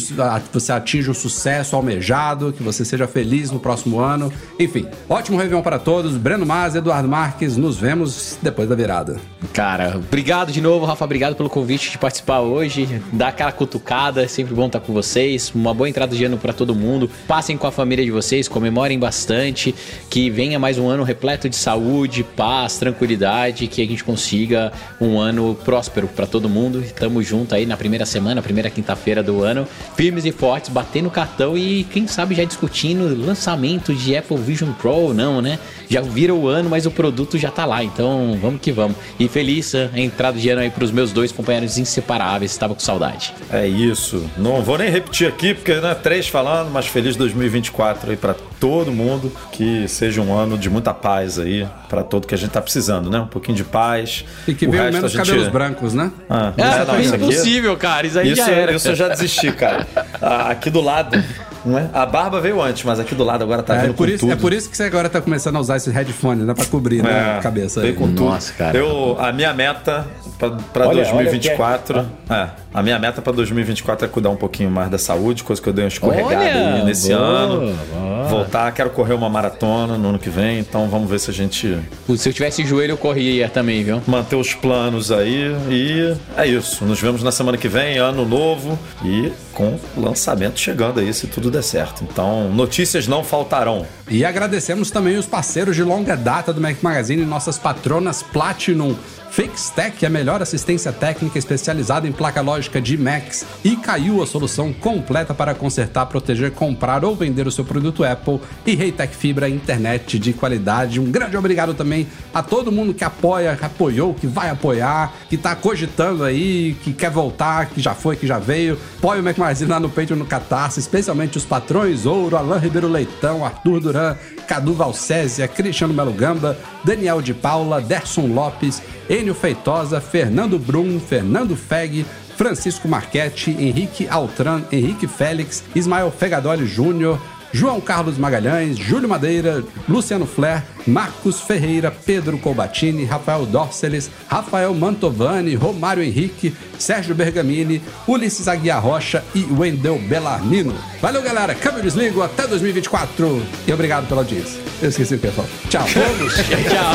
você atinja o sucesso almejado, que você seja feliz no próximo ano. Enfim, ótimo Réveillon para todos. Breno Mas, Eduardo Marques, nos vemos depois da virada. Cara, obrigado de novo, Rafa. Obrigado pelo convite de participar hoje. Dar aquela cutucada, é sempre bom estar com vocês. Uma boa entrada de ano para todo mundo. Passem com a família de vocês, comemorem bastante. Que venha mais um ano repleto de saúde, paz, tranquilidade. Que a gente consiga um ano próspero para todo mundo. Estamos juntos aí na primeira semana, primeira quinta-feira do ano. Firmes e fortes, batendo cartão e quem sabe já discutindo lançamento de Apple Vision Pro ou não, né? Já vira o ano, mas o produto já tá lá. Então vamos que vamos. E feliz a entrada de ano aí pros meus dois companheiros inseparáveis. Estava com saudade. É isso. Não vou nem repetir aqui, porque né, três falando, mas feliz 2024 aí pra todo mundo. Que seja um ano de muita paz aí pra todo que a gente tá precisando, né? Um pouquinho de paz. E que O venham resto menos a gente- cabelos brancos, né? Ah, É, não, isso aqui- impossível, cara. Isso aí Isso, já era. isso eu já desisti, cara. Ah, aqui do lado, não é? A barba veio antes, mas aqui do lado agora tá É, vendo por com isso, tudo. é por isso que você agora tá começando a usar esses headphones, né? Pra cobrir né, É, a cabeça. veio aí. com tudo. Nossa, cara. Eu, a minha meta pra, pra Olha, 2024. é, a minha meta pra 2024 é cuidar um pouquinho mais da saúde, coisa que eu dei uma escorregada Olha, aí nesse boa, ano. boa. Voltar. Quero correr uma maratona no ano que vem, então vamos ver se a gente Putz, Se eu tivesse joelho, eu corria também, viu? manter os planos aí. E é isso. Nos vemos na semana que vem, ano novo e com lançamento chegando aí, se tudo der certo. Então, notícias não faltarão. E agradecemos também os parceiros de longa data do Mac Magazine, nossas patronas Platinum, FixTech, a melhor assistência técnica especializada em placa lógica de Macs, e Caiu, a solução completa para consertar, proteger, comprar ou vender o seu produto Apple, e Reitec Fibra, internet de qualidade. Um grande obrigado também a todo mundo que apoia, que apoiou, que vai apoiar, que tá cogitando aí, que quer voltar, que já foi, que já veio. Apoie o Mac Magazine lá no Patreon, no Catarse, especialmente os patrões Ouro, Alain Ribeiro Leitão, Arthur Duran, Cadu Valcésia, Cristiano Melo Gamba, Daniel de Paula, Derson Lopes, Enio Feitosa, Fernando Brum, Fernando Feg, Francisco Marchetti, Henrique Altran, Henrique Félix, Ismael Fegadoli Júnior, João Carlos Magalhães, Júlio Madeira, Luciano Flair, Marcos Ferreira, Pedro Colbatini, Rafael Dorceles, Rafael Mantovani, Romário Henrique, Sérgio Bergamini, Ulisses Aguiar Rocha e Wendel Bellarmino. Valeu, galera. Câmbio desligo. Até 2024. E obrigado pela audiência. Eu esqueci o que eu. Tchau. Tchau.